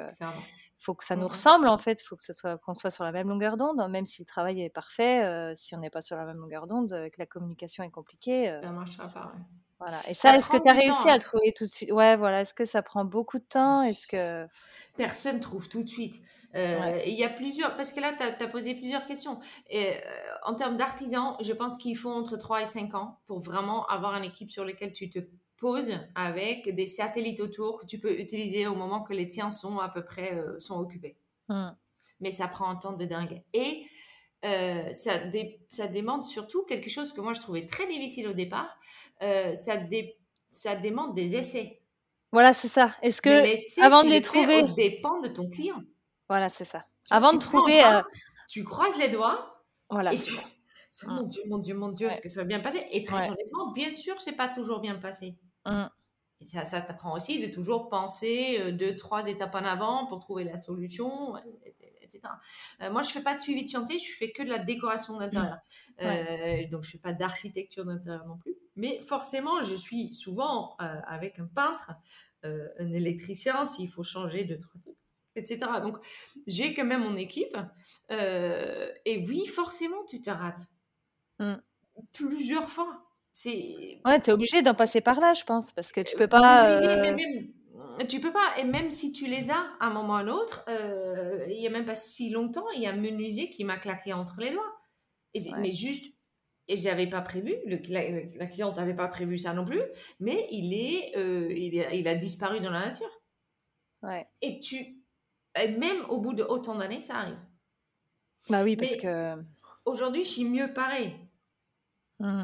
faut que ça nous ressemble en fait, il faut que ce soit qu'on soit sur la même longueur d'onde, même si le travail est parfait, euh, si on n'est pas sur la même longueur d'onde, euh, que la communication est compliquée, euh, Ça marchera pas. ouais. voilà. Et Ça ça, est-ce que tu as réussi temps, à hein. trouver tout de suite? Ouais, voilà. Est-ce que ça prend beaucoup de temps? Est-ce que Personne trouve tout de suite. Euh, Ouais. Il y a plusieurs, parce que là, tu as, posé plusieurs questions. Et, euh, en termes d'artisans, je pense qu'il faut entre 3 et 5 ans pour vraiment avoir une équipe sur laquelle tu te poses avec des satellites autour que tu peux utiliser au moment que les tiens sont à peu près euh, sont occupés. Hmm. mais ça prend un temps de dingue. Et ça, dé- ça demande surtout quelque chose que moi je trouvais très difficile au départ. Ça, dé- ça demande des essais. Voilà, c'est ça. Est-ce que avant de les trouver, dépend de ton client. Voilà, c'est ça. Tu Avant tu de trouver, pas, euh, tu croises les doigts voilà, et c'est tu... ça. C'est, Mon Dieu, mon Dieu, mon Dieu, Ouais. est-ce que ça va bien passer? Et très Ouais. honnêtement, bien sûr, c'est pas toujours bien passé. Hmm. Et ça, ça t'apprend aussi de toujours penser euh, deux, trois étapes en avant pour trouver la solution, euh, etc. Euh, moi, je fais pas de suivi de chantier, je fais que de la décoration d'intérieur. <laughs> Euh, donc, je fais pas d'architecture d'intérieur non plus. Mais forcément, je suis souvent euh, avec un peintre, un électricien, s'il faut changer deux, trois trucs, etc. Donc, j'ai quand même mon équipe. euh, et oui, forcément, tu te rates. Mm. Plusieurs fois. C'est Ouais, t'es obligé d'en passer par là, je pense, parce que tu peux euh, pas. obligé, euh, mais même, tu peux pas, et même si tu les as à un moment ou à un autre, euh, il y a même pas si longtemps, il y a un menuisier qui m'a claqué entre les doigts. Et Ouais. Mais juste, et j'avais pas prévu, le, la, cliente n'avait pas prévu ça non plus, mais il est, euh, il, a disparu dans la nature. Ouais. Et tu, même au bout de autant d'années, ça arrive. Bah oui, parce que aujourd'hui, je suis mieux parée. Mmh.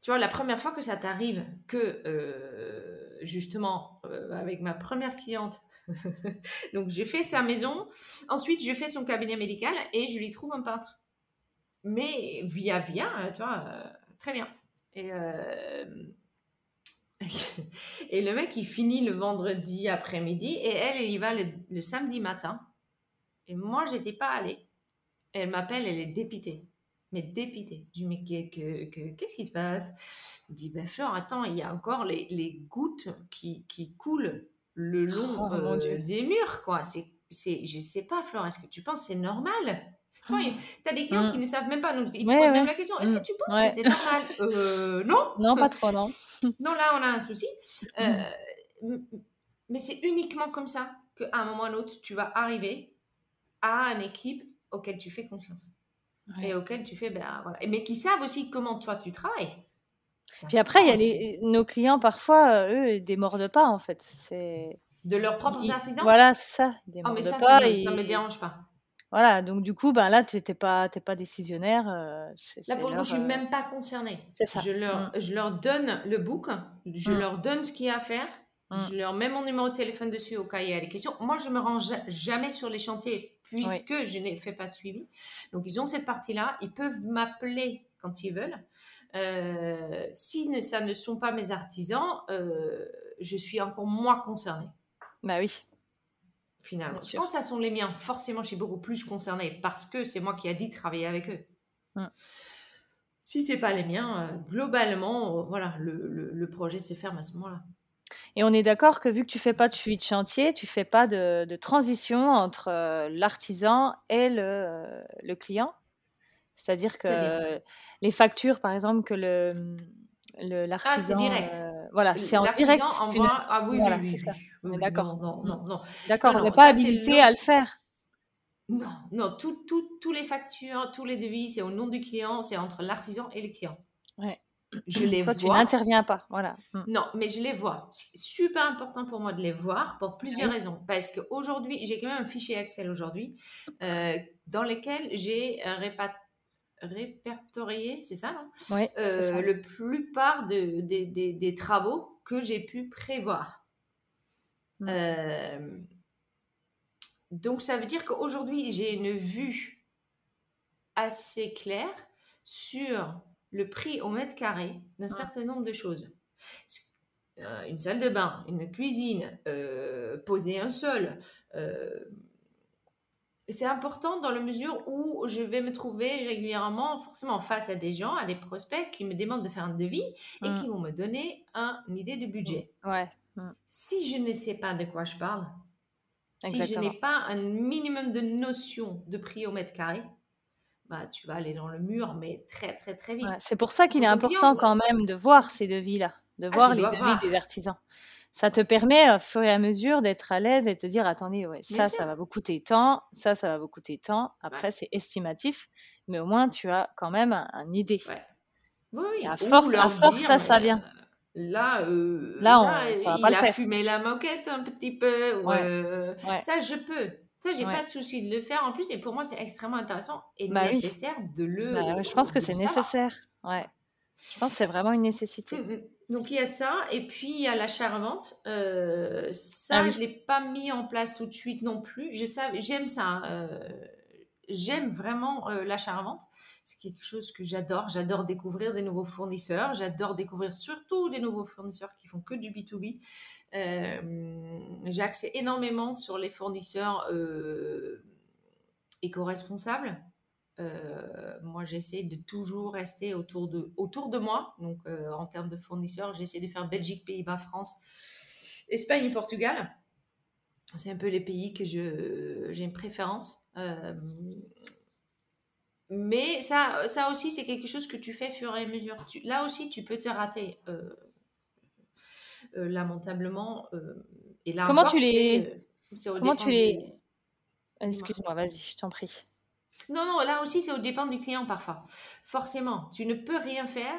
Tu vois, la première fois que ça t'arrive, que euh, justement euh, avec ma première cliente, <laughs> donc j'ai fait sa maison, ensuite je fais son cabinet médical et je lui trouve un peintre mais via via, euh, tu vois, euh, très bien. Et, <laughs> et le mec, il finit le vendredi après-midi et elle, elle y va le, samedi matin. Et moi, j'étais pas allée. elle m'appelle, elle est dépitée. Mais dépitée. Je lui dis, mais qu'est-ce qui se passe? Elle dit, ben Fleur, attends, il y a encore les, les gouttes qui, qui, coulent le long oh, des murs, quoi. C'est, c'est, je sais pas, Fleur, est-ce que tu penses c'est normal? Tu as des clients qui mm. ne savent même pas, donc ils te posent même la question est-ce que tu penses que c'est normal? Euh, Non. <laughs> Non, pas trop, non. <laughs> non, là, on a un souci. Euh, mais c'est uniquement comme ça qu'à un moment ou à un autre, tu vas arriver à une équipe auquel tu fais confiance. Et auquel tu fais, ben voilà. Mais qui savent aussi comment toi tu travailles. Puis après, il y a les, nos clients, parfois, euh, eux, ils démordent pas, en fait. C'est... De leurs propres artisans Voilà, c'est ça. Ils démordent oh, mais ça, pas. Ça, me, me dérange pas. Voilà, donc du coup, ben là, tu n'es pas, pas décisionnaire. Euh, là, pour le coup, je ne suis même pas concernée. C'est ça. Je leur, mmh. je leur donne le book, je mmh. leur donne ce qu'il y a à faire, mmh. je leur mets mon numéro de téléphone dessus au cas où il y a des questions. Moi, je ne me rends jamais sur les chantiers puisque je n'ai fait pas de suivi. Donc, ils ont cette partie-là. Ils peuvent m'appeler quand ils veulent. Euh, si ça ne sont pas mes artisans, euh, je suis encore moins concernée. Bah oui finalement. Quand ça sont les miens, forcément, je suis beaucoup plus concernée parce que c'est moi qui ai dit travailler avec eux. Si mmh. Si c'est pas les miens, euh, globalement, euh, voilà, le, projet se ferme à ce moment-là. Et on est d'accord que vu que tu fais pas de suivi de chantier, tu fais pas de, transition entre euh, l'artisan et le, client? C'est-à-dire que les factures, par exemple, que le l'artisan. Ah, c'est direct. Voilà, c'est en direct. Ah oui, oui, oui, d'accord. Non, non, non. D'accord, on n'est pas habilité à le faire. Non, non, tous tout, les factures, tous les devis, c'est au nom du client, c'est entre l'artisan et le client. Ouais. Je les Toi, tu n'interviens pas, voilà. Mm. Non, mais je les vois. C'est super important pour moi de les voir pour plusieurs raisons. Parce qu'aujourd'hui, j'ai quand même un fichier Excel aujourd'hui euh, dans lequel j'ai répertorié, c'est ça, non? Ouais, euh, Le plupart de, des travaux que j'ai pu prévoir. Mmh. Euh, donc ça veut dire qu'aujourd'hui, j'ai une vue assez claire sur le prix au mètre carré d'un mmh. certain nombre de choses. Euh, une salle de bain, une cuisine, euh, poser un sol. C'est important dans la mesure où je vais me trouver régulièrement forcément face à des gens, à des prospects qui me demandent de faire un devis et mmh. qui vont me donner une idée de budget. Ouais. Mm. Si je ne sais pas de quoi je parle, si je n'ai pas un minimum de notion de prix au mètre carré, bah, tu vas aller dans le mur, mais très, très, très vite. c'est pour ça qu'il est important quand même de voir ces devis-là, de ah, voir les devis des artisans. Ça te permet, au fur et à mesure, d'être à l'aise et de te dire attendez, ouais, ça, ça va vous coûter tant, ça, ça va vous coûter tant. Après, c'est estimatif, mais au moins, tu as quand même une idée. Oui, à force, à force ça, ça vient. Là, euh, là, ça va il pas le a faire. fumé la moquette un petit peu. Euh, ça, je peux. Ça, j'ai pas de souci de le faire. En plus, et pour moi, c'est extrêmement intéressant et bah nécessaire de le. Bah je pense que c'est nécessaire. Ouais. Je pense que c'est vraiment une nécessité. Mmh, mmh. Donc il y a ça, et puis il y a l'achat-revente. Euh, ça, ah je ne l'ai pas mis en place tout de suite non plus. Je j'aime ça. Euh, j'aime vraiment euh, l'achat-revente. C'est quelque chose que j'adore. J'adore découvrir des nouveaux fournisseurs. J'adore découvrir surtout des nouveaux fournisseurs qui font que du B2B. Euh, j'ai accès énormément sur les fournisseurs euh, éco-responsables. Euh, moi, j'essaie de toujours rester autour de, autour de moi. Donc, en termes de fournisseurs, j'essaie de faire Belgique, Pays-Bas, France, Espagne, Portugal. C'est un peu les pays que j'ai une préférence. Mais ça, ça aussi, c'est quelque chose que tu fais fur et à mesure. là aussi, tu peux te rater euh, euh, lamentablement. Euh, et là comment tu les... Comment tu les... Excuse-moi, vas-y, je t'en prie. Non, non, là aussi, c'est au dépend du client parfois. Forcément, tu ne peux rien faire.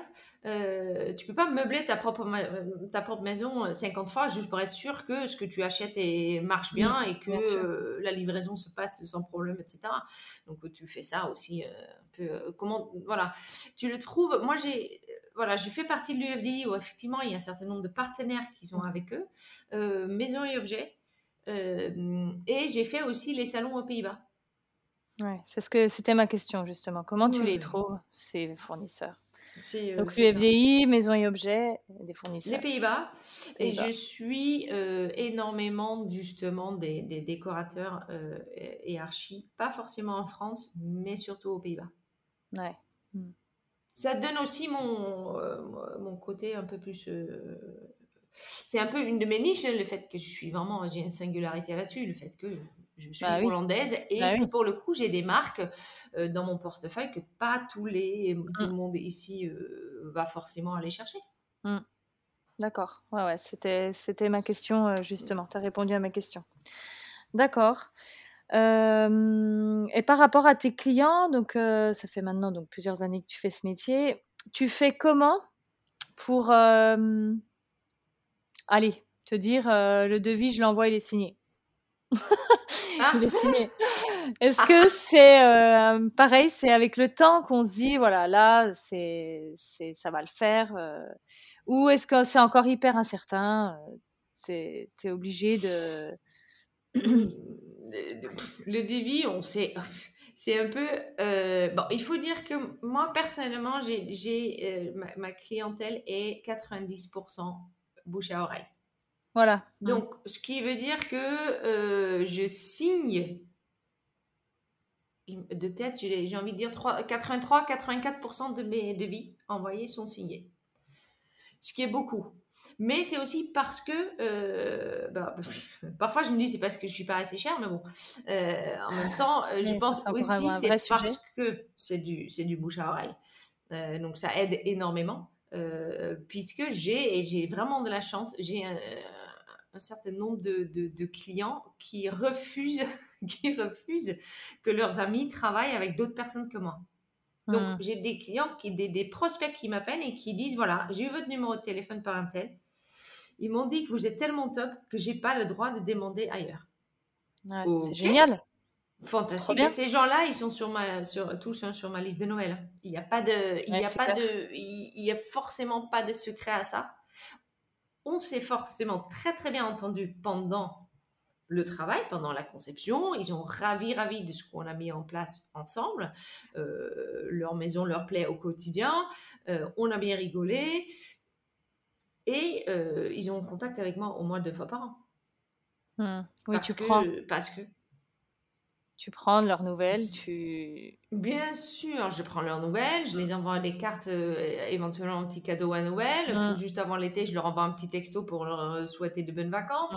Euh, tu peux pas meubler ta propre, ta propre maison 50 euh, fois juste pour être sûr que ce que tu achètes et marche bien et que euh, la livraison se passe sans problème, etc. Donc tu fais ça aussi un peu. comment, voilà, tu le trouves. Moi, j'ai, voilà, je fais partie de l'UFDI où effectivement il y a un certain nombre de partenaires qui sont avec eux, maison et objets, et j'ai fait aussi les salons aux Pays-Bas. Ouais, c'est ce que c'était ma question justement. Comment tu les trouves ces fournisseurs? Euh, Donc UFDI, Maison et Objets, des fournisseurs. Les Pays-Bas. et je suis euh, énormément justement des, décorateurs euh, et archis, pas forcément en France, mais surtout aux Pays-Bas. Ouais. Hmm. Ça donne aussi mon, mon côté un peu plus c'est un peu une de mes niches, le fait que je suis vraiment, j'ai une singularité là-dessus, le fait que je suis bah hollandaise et bah pour le coup, j'ai des marques euh, dans mon portefeuille que pas tous les, tout le mmh. monde ici euh, va forcément aller chercher. Mmh. D'accord, ouais, ouais, c'était, c'était ma question euh, justement. Tu as répondu à ma question. D'accord. et par rapport à tes clients, donc ça fait maintenant donc plusieurs années que tu fais ce métier. Tu fais comment pour allez te dire le devis, je l'envoie, il est signé? Ah. Est-ce que c'est euh, pareil, c'est avec le temps qu'on se dit, voilà, là, c'est, c'est, ça va le faire euh, Ou est-ce que c'est encore hyper incertain euh, c'est, T'es obligé de... <coughs> le débit, on sait... C'est un peu... bon, il faut dire que moi, personnellement, j'ai, j'ai ma, ma, clientèle est 90% bouche à oreille. Voilà. Donc, ce qui veut dire que euh, je signe de tête, j'ai envie de dire 83-84% de mes devis envoyés sont signés. Ce qui est beaucoup. Mais c'est aussi parce que, euh, bah, <laughs> parfois je me dis c'est parce que je suis pas assez chère, mais bon, euh, en même temps, je pense aussi c'est parce que c'est du, du bouche à oreille. donc ça aide énormément. puisque j'ai, vraiment de la chance, j'ai un, un certain nombre de, clients qui refusent, <laughs> qui refusent que leurs amis travaillent avec d'autres personnes que moi. Donc, hmm. j'ai des clients, qui, des, prospects qui m'appellent et qui disent voilà, j'ai eu votre numéro de téléphone par un tel. Ils m'ont dit que vous êtes tellement top que j'ai pas le droit de demander ailleurs. C'est génial. Fantastique. ces gens-là, ils sont sur ma, sur, tous hein, sur ma liste de Noël. Il n'y a pas de, il y a pas de, il y a forcément pas de secret à ça on s'est forcément très très bien entendu pendant le travail, pendant la conception. Ils ont ravi, ravi de ce qu'on a mis en place ensemble. Euh, leur maison leur plaît au quotidien. Euh, on a bien rigolé. Et euh, ils ont contact avec moi au moins deux fois par an. Hmm. Oui, tu prends. Parce que tu prends leurs nouvelles, tu... Bien sûr, je prends leurs nouvelles, je les envoie des cartes, euh, éventuellement un petit cadeau à Noël. Mmh. Juste avant l'été, je leur envoie un petit texto pour leur souhaiter de bonnes vacances.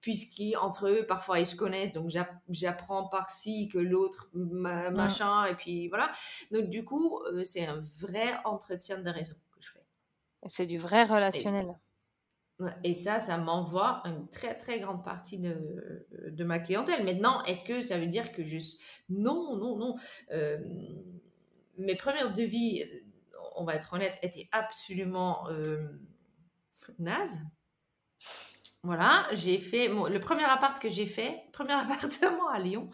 Puisqu'entre eux, parfois, ils se connaissent, donc j'apprends par-ci que l'autre, mmh. machin, et puis voilà. Donc, du coup, euh, c'est un vrai entretien de réseau que je fais. C'est du vrai relationnel. Et ça, ça m'envoie une très très grande partie de, de ma clientèle. Maintenant, est-ce que ça veut dire que je... Non, non, non. Euh, mes premières devis, on va être honnête, étaient absolument euh. Voilà, j'ai fait... le premier appart que j'ai fait, <laughs> premier appartement à Lyon.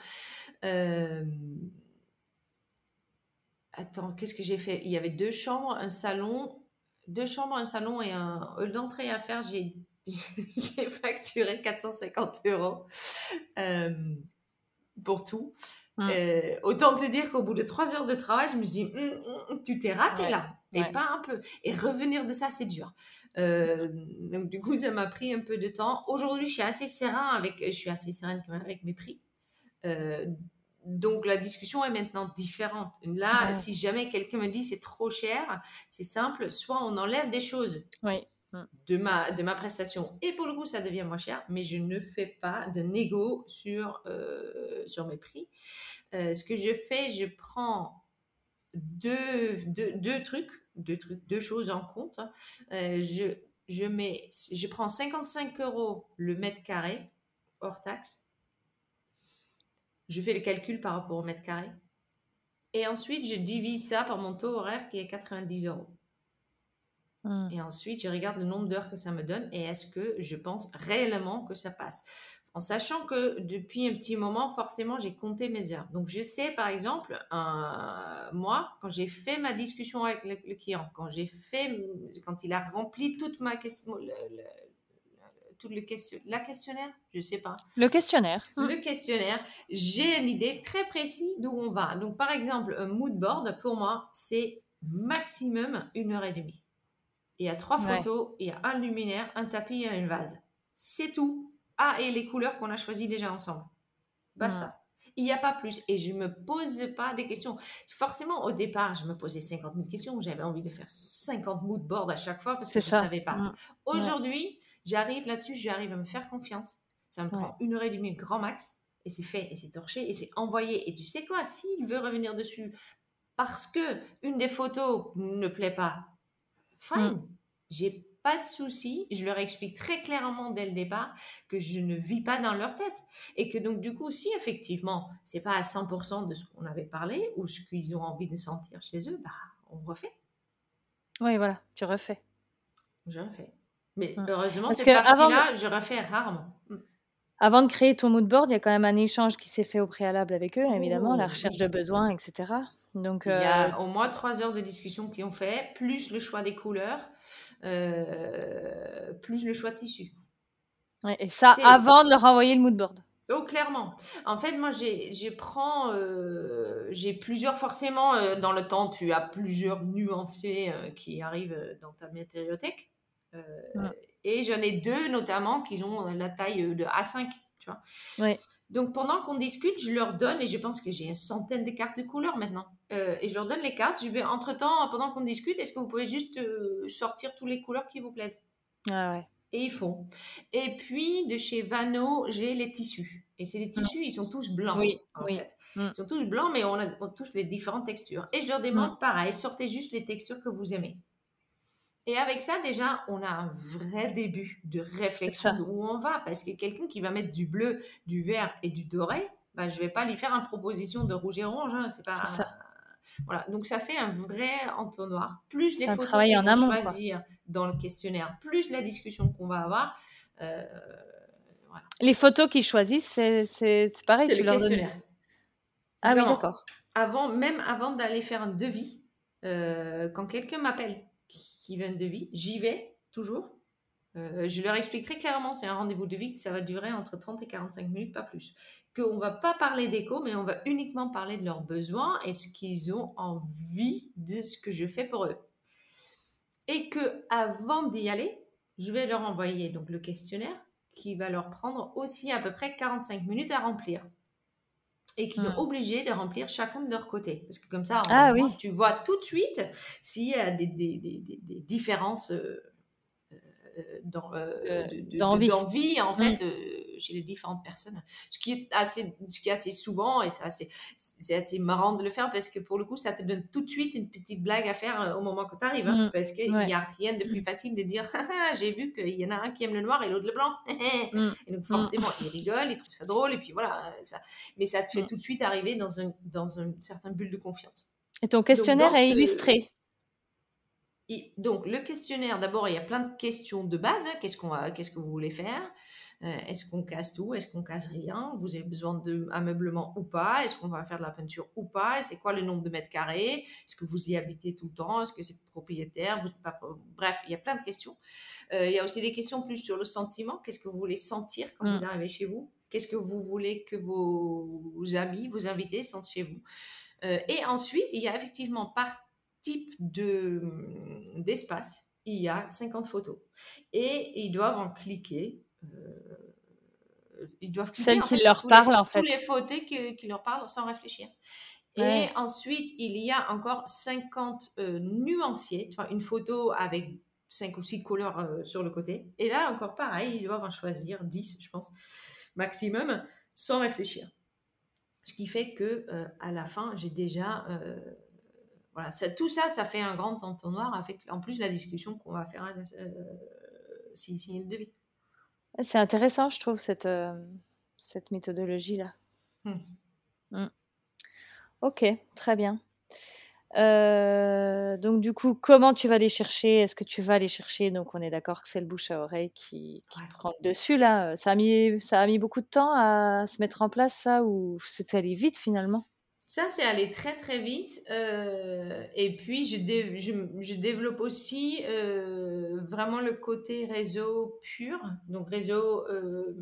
Euh, attends, qu'est-ce que j'ai fait? Il y avait deux chambres, un salon deux chambres, un salon et un hall d'entrée à faire, j'ai, <laughs> j'ai facturé 450 euros euh, pour tout. Hum. Euh, autant te dire qu'au bout de trois heures de travail, je me suis dit, hum, hum, tu t'es raté là, et pas un peu. Et revenir de ça, c'est dur. Euh, donc du coup, ça m'a pris un peu de temps. Aujourd'hui, je suis assez serein avec, je suis assez sereine quand même avec mes prix. Donc la discussion est maintenant différente. Là, si jamais quelqu'un me dit c'est trop cher, c'est simple, soit on enlève des choses mm. de, ma, de ma prestation et pour le coup ça devient moins cher, mais je ne fais pas de négo sur, euh, sur mes prix. Euh, ce que je fais, je prends deux, deux, trucs, deux trucs, deux choses en compte. Euh, je, je, mets, je prends 55 euros le mètre carré hors taxe je fais le calcul par rapport au mètre carré. Et ensuite, je divise ça par mon taux horaire qui est 90 euros. Hmm. Et ensuite, je regarde le nombre d'heures que ça me donne et est-ce que je pense réellement que ça passe. En sachant que depuis un petit moment, forcément, j'ai compté mes heures. Donc, je sais, par exemple, euh, moi, quand j'ai fait ma discussion avec le, le client, quand j'ai fait, quand il a rempli toute ma question, le, le- tout le question, la questionnaire, je sais pas, Le questionnaire. Hmm. le questionnaire, j'ai une idée très précise d'où on va. Donc, par exemple, un mood board, pour moi, c'est maximum une heure et demie. Il y a trois Ouais. photos, il y a un luminaire, un tapis et une vase. C'est tout. Ah, et les couleurs qu'on a choisies déjà ensemble. Basta. Il n'y a pas plus. Et je ne me pose pas des questions. Forcément, au départ, je me posais 50 000 questions. J'avais envie de faire 50 mood boards à chaque fois parce que je ne savais pas. Hmm. Aujourd'hui, j'arrive là-dessus, j'arrive à me faire confiance. Ça me prend une heure et demie, grand max, et c'est fait, et c'est torché, et c'est envoyé. Et tu sais quoi, s'il veut revenir dessus parce que une des photos ne plaît pas, fine, j'ai pas de souci. Je leur explique très clairement dès le départ que je ne vis pas dans leur tête. Et que donc, du coup, si effectivement, c'est pas à 100% de ce qu'on avait parlé ou ce qu'ils ont envie de sentir chez eux, bah, on refait. Oui, voilà, tu refais. Je refais. Mais Mm. heureusement, Parce cette que avant partie-là, je refais rarement. Mm. Avant de créer ton mood board, il y a quand même un échange qui s'est fait au préalable avec eux, Oh, évidemment, la recherche de besoins, etc. Donc, Il y euh, a au moins trois heures de discussion qui ont fait, plus le choix des couleurs, euh, plus le choix de tissu. ouais, et ça avant de leur envoyer le mood board. Oh, clairement. En fait, moi, j'ai, j'ai prends, euh, j'ai plusieurs, forcément, euh, dans le temps, tu as plusieurs nuanciers euh, qui arrivent euh, dans ta matériothèque. Euh, Mm. Et j'en ai deux, notamment, qui ont la taille euh, de A5, tu vois. Donc, pendant qu'on discute, je leur donne, et je pense que j'ai une centaine de cartes de couleurs maintenant, euh, et je leur donne les cartes. Je vais, entre-temps, pendant qu'on discute, est-ce que vous pouvez juste euh, sortir toutes les couleurs qui vous plaisent? Ah ouais. et ils font. Et puis, de chez Vano, j'ai les tissus. Et c'est les tissus, ils sont tous blancs, Oui, en oui. fait. Mm. Ils sont tous blancs, mais on a on touche les différentes textures. Et je leur demande, pareil, sortez juste les textures que vous aimez. Et avec ça, déjà, on a un vrai début de réflexion où on va. Parce que quelqu'un qui va mettre du bleu, du vert et du doré, bah, je ne vais pas lui faire une proposition de rouge et orange. hein, c'est pas... Ça. Voilà, donc ça fait un vrai entonnoir. Plus les photos amont, quoi. choisir dans le questionnaire, plus la discussion qu'on va avoir. euh, voilà. Les photos qu'ils choisissent, c'est pareil, C'est le leur donnes. questionnaire. Ah oui, d'accord. Avant, même avant d'aller faire un devis, euh, quand quelqu'un m'appelle qui, veut un devis, j'y vais toujours. Euh, je leur explique très clairement, c'est un rendez-vous de vie, que ça va durer entre 30 et 45 minutes, pas plus. Qu'on va pas parler d'écho, mais on va uniquement parler de leurs besoins et ce qu'ils ont envie de ce que je fais pour eux. Et que avant d'y aller, je vais leur envoyer donc le questionnaire qui va leur prendre aussi à peu près 45 minutes à remplir. Et qu'ils Hmm. sont obligés de remplir chacun de leur côté. Parce que comme ça, Ah oui. tu vois tout de suite s'il y a des, des- des- des- des différences euh, dans, euh, Euh, de- de- d'envie. de- d'envie, en Mm. fait, euh, chez les différentes personnes. Ce qui est assez, ce qui est assez souvent, et c'est assez, c'est assez marrant de le faire parce que pour le coup, ça te donne tout de suite une petite blague à faire au moment que tu arrives. Mm. parce qu'il Ouais. n'y a rien de plus facile de dire <laughs> Ah, j'ai vu qu'il y en a un qui aime le noir et l'autre le blanc. Mm. <laughs> Et donc forcément, ils rigolent, ils trouvent ça drôle, et puis voilà. Ça... Mais ça te fait Mm. tout de suite arriver dans un, dans un certain bulle de confiance. Et ton questionnaire est ce- illustré. Et donc, le questionnaire, d'abord, il y a plein de questions de base. hein. Qu'est-ce, qu'on va- qu'est-ce que vous voulez faire Euh, Est-ce qu'on casse tout Est-ce qu'on casse rien Vous avez besoin d'un meublement ou pas Est-ce qu'on va faire de la peinture ou pas C'est quoi le nombre de mètres carrés Est-ce que vous y habitez tout le temps Est-ce que c'est propriétaire vous êtes pas... Bref, il y a plein de questions. Euh, il y a aussi des questions plus sur le sentiment. Qu'est-ce que vous voulez sentir quand Mm. vous arrivez chez vous Qu'est-ce que vous voulez que vos amis, vos invités sentent chez vous Euh, Et ensuite, il y a effectivement par type de, d'espace, il y a 50 photos. Et ils doivent en cliquer. euh, ils doivent cliquer Celles en qui fait, leur parlent, les, en fait. Tous les photos qui, qui leur parlent sans réfléchir. Et ensuite, il y a encore 50 euh, nuanciers, enfin, une photo avec 5 ou 6 couleurs euh, sur le côté. Et là, encore pareil, ils doivent en choisir 10, je pense, maximum, sans réfléchir. Ce qui fait que euh, à la fin, j'ai déjà voilà, ça- tout ça, ça fait un grand entonnoir avec en plus la discussion qu'on va faire euh, s'il signe le devis. C'est intéressant, je trouve, cette, euh, cette méthodologie-là. Hmm. Mm. Ok, très bien. Euh, donc du coup, comment tu vas les chercher? Est-ce que tu vas les chercher? Donc on est d'accord que c'est le bouche à oreille qui, qui Ouais. prend le dessus là. Ça a mis, ça a mis beaucoup de temps à se mettre en place ça ou c'était allé vite finalement? Ça, c'est allé très très vite. euh, et puis, je, dé- je, je développe aussi euh, vraiment le côté réseau pur, donc réseau euh,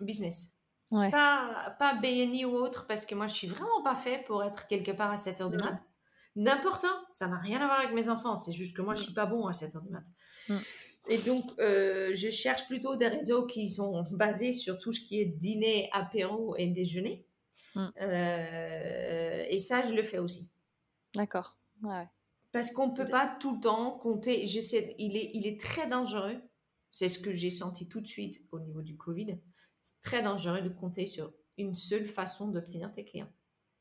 business. Ouais. Pas, pas BNI ou autre, parce que moi, je suis vraiment pas fait pour être quelque part à 7h du mat. N'importe, hein, ça n'a rien à voir avec mes enfants, c'est juste que moi, je suis pas bon à 7h du mat. Et donc, je cherche plutôt des réseaux qui sont basés sur tout ce qui est dîner, apéro et déjeuner. Mm. Euh, et ça, je le fais aussi. D'accord. Ouais. Parce qu'on ne peut pas tout le temps compter. Je sais, il, est, il est très dangereux. C'est ce que j'ai senti tout de suite au niveau du Covid. C'est très dangereux de compter sur une seule façon d'obtenir tes clients.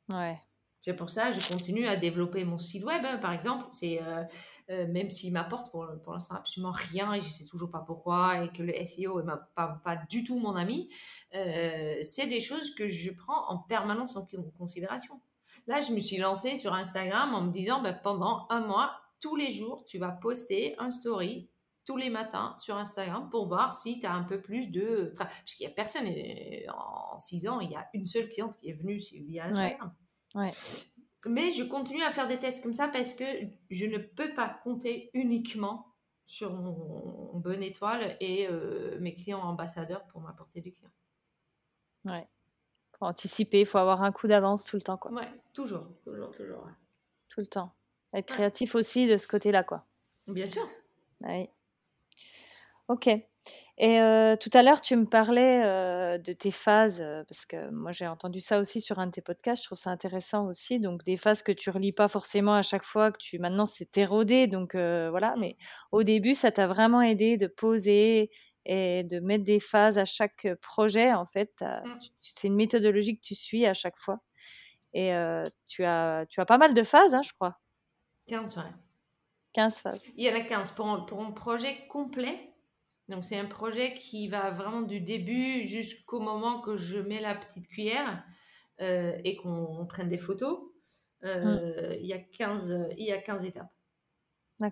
Ouais. C'est pour ça que je continue à développer mon site web, hein, par exemple. C'est euh, euh, même s'il m'apporte pour, pour l'instant absolument rien et je sais toujours pas pourquoi et que le SEO est ma- pas, pas du tout mon ami. euh, c'est des choses que je prends en permanence en considération. Là, je me suis lancée sur Instagram en me disant ben, pendant un mois, tous les jours, tu vas poster un story tous les matins sur Instagram pour voir si tu as un peu plus de. Parce qu'il n'y a personne, en six ans, il y a une seule cliente qui est venue via Instagram. Ouais. Mais je continue à faire des tests comme ça parce que je ne peux pas compter uniquement sur mon bonne étoile et euh, mes clients ambassadeurs pour m'apporter du client. Ouais. Faut anticiper, il faut avoir un coup d'avance tout le temps, quoi. Ouais, toujours, toujours, toujours. ouais. Tout le temps. Être Ouais. créatif aussi de ce côté-là, quoi. Bien sûr. Oui. Ok. Et tout à l'heure, tu me parlais de tes phases, parce que moi j'ai entendu ça aussi sur un de tes podcasts, je trouve ça intéressant aussi. Donc des phases que tu relis pas forcément à chaque fois, que tu maintenant c'est érodé, donc voilà. Mais au début, ça t'a vraiment aidé de poser et de mettre des phases à chaque projet. En fait, Mm. tu- c'est une méthodologie que tu suis à chaque fois. Et tu as, tu as pas mal de phases, hein, je crois. 15, ouais. 15 phases. Il y en a 15 pour un, pour un projet complet. Donc, c'est un projet qui va vraiment du début jusqu'au moment que je mets la petite cuillère euh, et qu'on prenne des photos. Euh, il, y a 15, il y a 15 étapes.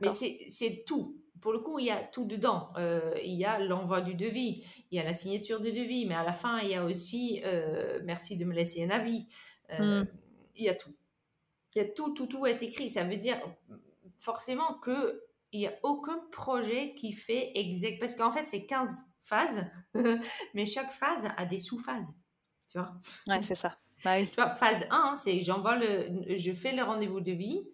Mais c'est tout. Pour le coup, il y a tout dedans. Euh, il y a l'envoi du devis, il y a la signature du devis, mais à la fin, il y a aussi merci de me laisser un avis. Euh, Mm. Il y a tout. Il y a tout, tout, tout est écrit. Ça veut dire forcément que il n'y a aucun projet qui fait exact. Parce qu'en fait, c'est 15 phases, <laughs> mais chaque phase a des sous-phases. Tu vois Ouais, c'est ça. Bah oui. tu vois, phase 1, c'est j'envoie le, je fais le rendez-vous de vie.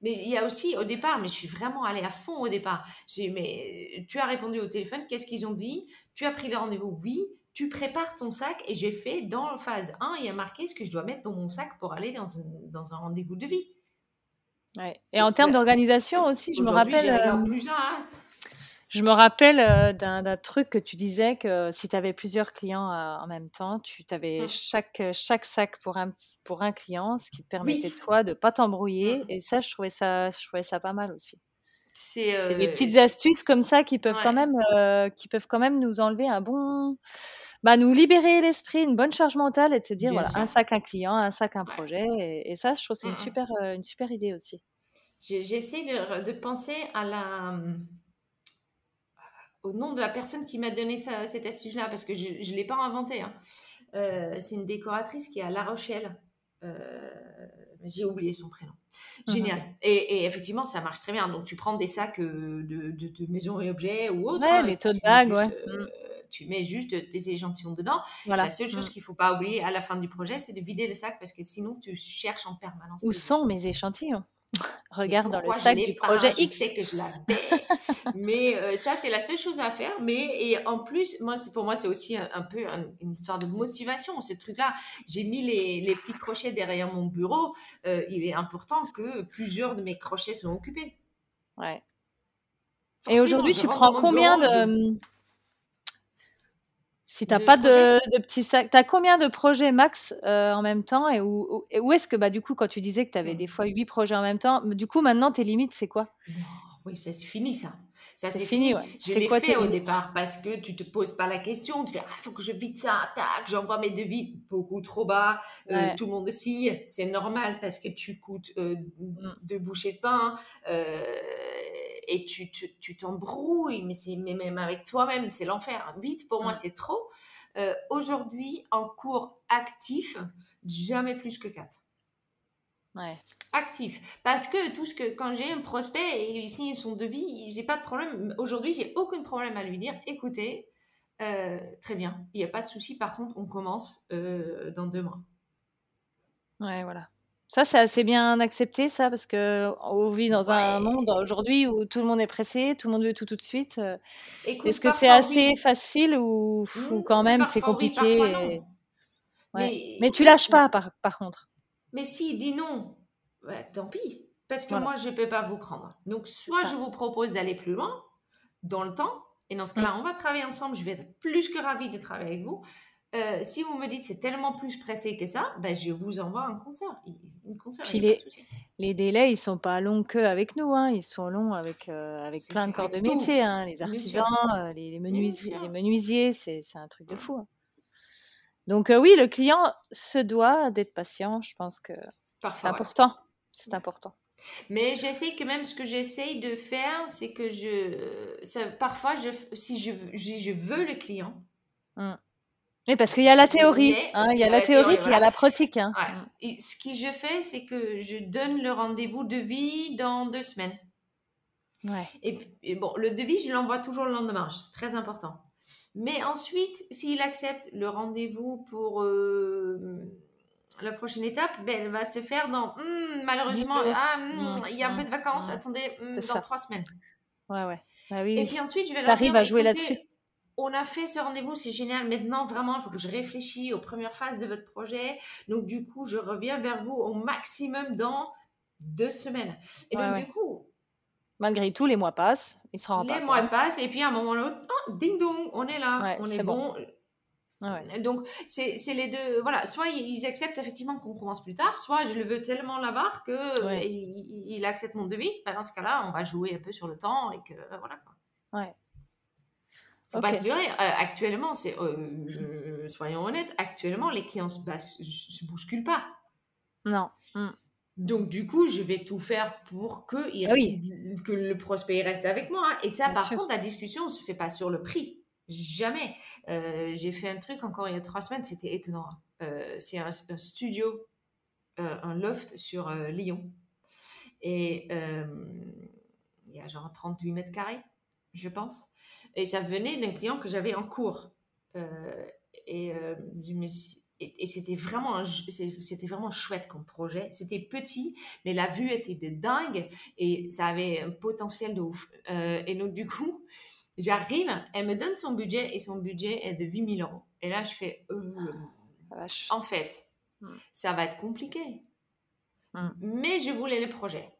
Mais il y a aussi au départ, mais je suis vraiment allée à fond au départ. J'ai mais tu as répondu au téléphone, qu'est-ce qu'ils ont dit? Tu as pris le rendez-vous Oui. Tu prépares ton sac et j'ai fait dans phase 1, il y a marqué ce que je dois mettre dans mon sac pour aller dans un, dans un rendez-vous de vie. Ouais. Et en termes d'organisation aussi, je me rappelle, euh, plus un. hein. je me rappelle euh, d'un truc que tu disais que si tu avais plusieurs clients euh, en même temps, tu avais Mm. chaque, chaque sac pour un, petit- pour un client, ce qui te permettait Oui. toi de pas t'embrouiller. Mm. Et ça, je trouvais ça, je trouvais ça pas mal aussi. C'est des euh, petites astuces comme ça qui peuvent quand même, euh, qui peuvent quand même nous enlever un bon, bah, nous libérer l'esprit, une bonne charge mentale et de se dire Bien voilà, sûr. un sac un client, un sac un Ouais. projet. Et, et ça, je trouve que c'est Mm, une mm. super, euh, une super idée aussi. J'essaie de, de penser à la, au nom de la personne qui m'a donné ça- cette astuce-là, parce que je ne l'ai pas inventée. hein. C'est une décoratrice qui est à La Rochelle. J'ai oublié son prénom. Mhm. Génial. Et, et effectivement, ça marche très bien. Donc, tu prends des sacs euh, de, de, de maison et objets ou autres. Ouais, hein, et tote bags, ouais. euh, Tu mets juste des échantillons dedans. Voilà. La seule chose Mm. qu'il ne faut pas oublier à la fin du projet, c'est de vider le sac parce que sinon, tu cherches en permanence. Où sont mes échantillons? Regarde dans le je sac du pas projet Je X. sais que je l'avais. <laughs> mais euh, ça, c'est la seule chose à faire. Mais et en plus, moi, pour moi, c'est aussi un, un peu un- une histoire de motivation, ce truc-là. J'ai mis les, les petits crochets derrière mon bureau. Euh, il est important que plusieurs de mes crochets soient occupés. Ouais. Et aujourd'hui, je tu prends combien bureau, je- de... Si t'as pas de, de petits sacs, t'as combien de projets max euh, en même temps et où, où- et où est-ce que bah du coup quand tu disais que t'avais Hmm. des fois huit projets en même temps, du coup maintenant tes limites c'est quoi? Oui, c'est fini ça. Ça, C'est fini, fini. ouais. Je l'ai fait au limites? départ parce que tu te poses pas la question. Tu fais, il faut que je vide ça, tac, j'envoie mes devis beaucoup trop bas. euh, tout le monde signe. C'est normal parce que tu coûtes euh, Mm. deux bouchées de pain euh, et tu t'embrouilles. Mais, c'est, même avec toi-même, c'est l'enfer. Vite, pour moi, Mm. c'est trop. Aujourd'hui, en cours actif, jamais plus que 4 Ouais. actif. Parce que tout ce que quand j'ai un prospect et il signe son devis, j'ai pas de problème. Aujourd'hui, j'ai aucun problème à lui dire écoutez, euh, très bien, il n'y a pas de souci. Par contre, on commence euh, dans deux mois. Ouais, voilà. Ça, c'est assez bien accepté, ça, parce que on vit dans un monde aujourd'hui où tout le monde est pressé, tout le monde veut tout tout de suite. euh, Est-ce que c'est assez oui. facile ou, ou Hmm, quand même c'est oui, compliqué et-. Ouais. Mais, Mais tu lâches pas, par, par contre. Mais s'il dit non, bah, tant pis. Parce que Voilà. moi, je ne peux pas vous prendre. Donc, soit je vous propose d'aller plus loin dans le temps, et dans ce cas-là, Mm. on va travailler ensemble. Je vais être plus que ravie de travailler avec vous. Euh, si vous me dites c'est tellement plus pressé que ça, ben, je vous envoie un concert. Une Puis les- délais, ils sont pas longs que avec nous, hein. Ils sont longs avec, euh, avec plein de corps de métier, hein. Les artisans, euh, les, les menuisiers, les c'est un truc de fou. hein. Donc euh, oui, le client se doit d'être patient. Je pense que c'est ouais. important. C'est important. Mais j'essaie que même ce que j'essaye de faire, c'est que je. Ça, parfois, je, si je, si je veux le client, Oui, parce qu'il y a la théorie, Mais- hein, il y a la théorie, puis il y a la pratique. Hein. Ouais. Mm. Et ce que je fais, c'est que je donne le rendez-vous devis dans deux semaines. Ouais. Et, et bon, le devis, je l'envoie toujours le lendemain. C'est très important. Mais ensuite, s'il accepte le rendez-vous pour euh, la prochaine étape, ben, elle va se faire dans Hmm, malheureusement, ah, hmm, Mm, il y a un mm, peu de vacances. mm. Attendez, hmm, dans ça. trois semaines. Ouais, ouais. Bah oui, Et oui. puis ensuite, je vais leur dire à jouer là-dessus. On a fait ce rendez-vous, c'est génial. Maintenant, vraiment, il faut que je réfléchisse aux premières phases de votre projet. Donc, du coup, je reviens vers vous au maximum dans deux semaines. Et Ouais, donc, ouais. du coup, Malgré tout, les mois passent, il se rend pas les mois passent et puis à un moment ou l'autre, oh, ding dong, on est là, Ouais, on est bon. bon. Ouais, ouais. Donc, c'est les deux. Voilà, soit ils acceptent effectivement qu'on commence plus tard, soit je le veux tellement l'avoir que Ouais. euh, il, il accepte mon devis. Ben, dans ce cas-là, on va jouer un peu sur le temps et que ben, voilà. Quoi. Ouais. Faut pas se leurrer. Euh, actuellement, c'est, euh, euh, soyons honnêtes, actuellement, les clients se, bas- se, se bousculent pas. Non. Mm. Donc, du coup, je vais tout faire pour que, il- Ah oui. que le prospect reste avec moi. hein. Et ça, Bien par sûr. contre, la discussion ne se fait pas sur le prix. Jamais. Euh, J'ai fait un truc encore il y a trois semaines, c'était étonnant. hein. Euh, c'est un, un studio, euh, un loft sur Lyon. Et il y a genre 38 mètres carrés, je pense. Et ça venait d'un client que j'avais en cours. Et je me suis- et, et c'était vraiment c'était vraiment chouette comme projet c'était petit mais la vue était de dingue et ça avait un potentiel de ouf Euh, et donc du coup j'arrive elle me donne son budget et son budget est de 8000 euros et là je fais euh, vache. en fait Mm. ça va être compliqué Mm. mais je voulais le projet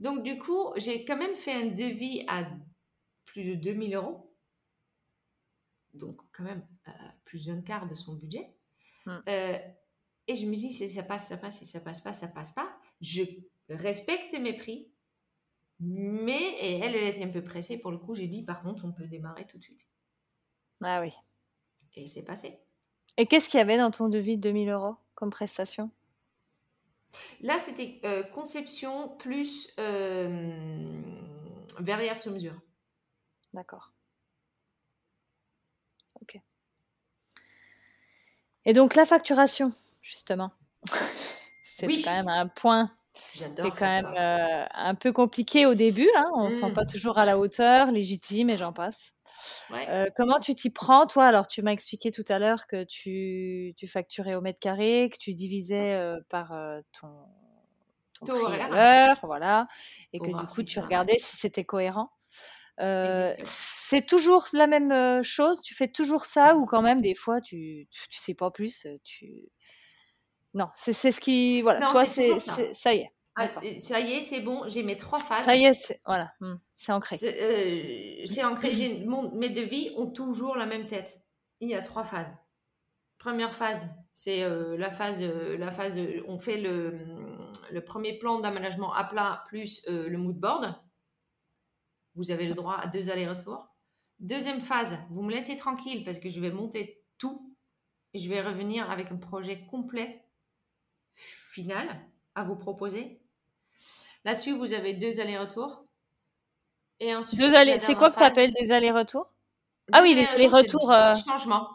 donc du coup j'ai quand même fait un devis à plus de 2000 euros donc quand même euh, plus d'un quart de son budget. Mm. Euh, et je me dis, si ça passe, ça passe, si ça passe pas, ça passe pas. Je respecte mes prix, mais et elle, elle était un peu pressée. Pour le coup, j'ai dit, par contre, on peut démarrer tout de suite. Ah oui. Et c'est passé. Et qu'est-ce qu'il y avait dans ton devis de 2000 euros comme prestation? Là, c'était euh, conception plus euh, verrière sur mesure. D'accord. Ok. Et donc la facturation, justement. <laughs> C'est Oui. quand même un point qui est quand même euh, un peu compliqué au début. Hein. On ne se sent Mm. pas toujours à la hauteur, légitime et j'en passe. Ouais. Euh, comment tu t'y prends, toi? Alors, tu m'as expliqué tout à l'heure que tu, tu facturais au mètre carré, que tu divisais euh, par euh, ton, ton Taux prix à l'heure, voilà, et que du coup, tu regardais si c'était cohérent. Euh, c'est toujours la même euh, chose Tu fais toujours ça ou quand même des fois tu, tu, sais pas plus euh, tu... Non, c'est ce qui... Voilà, Non, toi, c'est ça. y est. Ah, ça y est, c'est bon, j'ai mes trois phases. Ça y est, c'est voilà, hmm, c'est ancré. C'est euh, ancré. mon- mes devis ont toujours la même tête. Il y a trois phases. Première phase, c'est euh, la phase, la phase. on fait le, le premier plan d'aménagement à plat plus le mood board. Vous avez le droit à deux allers-retours. Deuxième phase, vous me laissez tranquille parce que je vais monter tout. Et je vais revenir avec un projet complet, final, à vous proposer. Là-dessus, vous avez deux allers-retours. Et ensuite, deux allers. C'est quoi que tu appelles des allers-retours? Ah oui, les allers-retours. Euh, changement.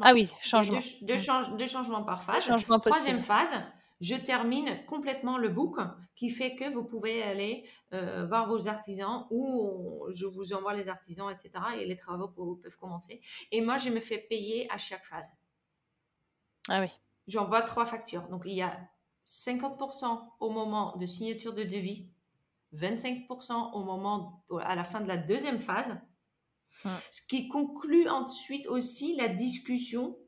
Ah oui, changement. Deux, changements par phase. Changement Troisième phase, je termine complètement le book qui fait que vous pouvez aller euh, voir vos artisans ou je vous envoie les artisans, etc. Et les travaux peuvent commencer. Et moi, je me fais payer à chaque phase. Ah oui. J'envoie trois factures. Donc, il y a 50% au moment de signature de devis, 25% au moment, à la fin de la deuxième phase, ce qui conclut ensuite aussi la discussion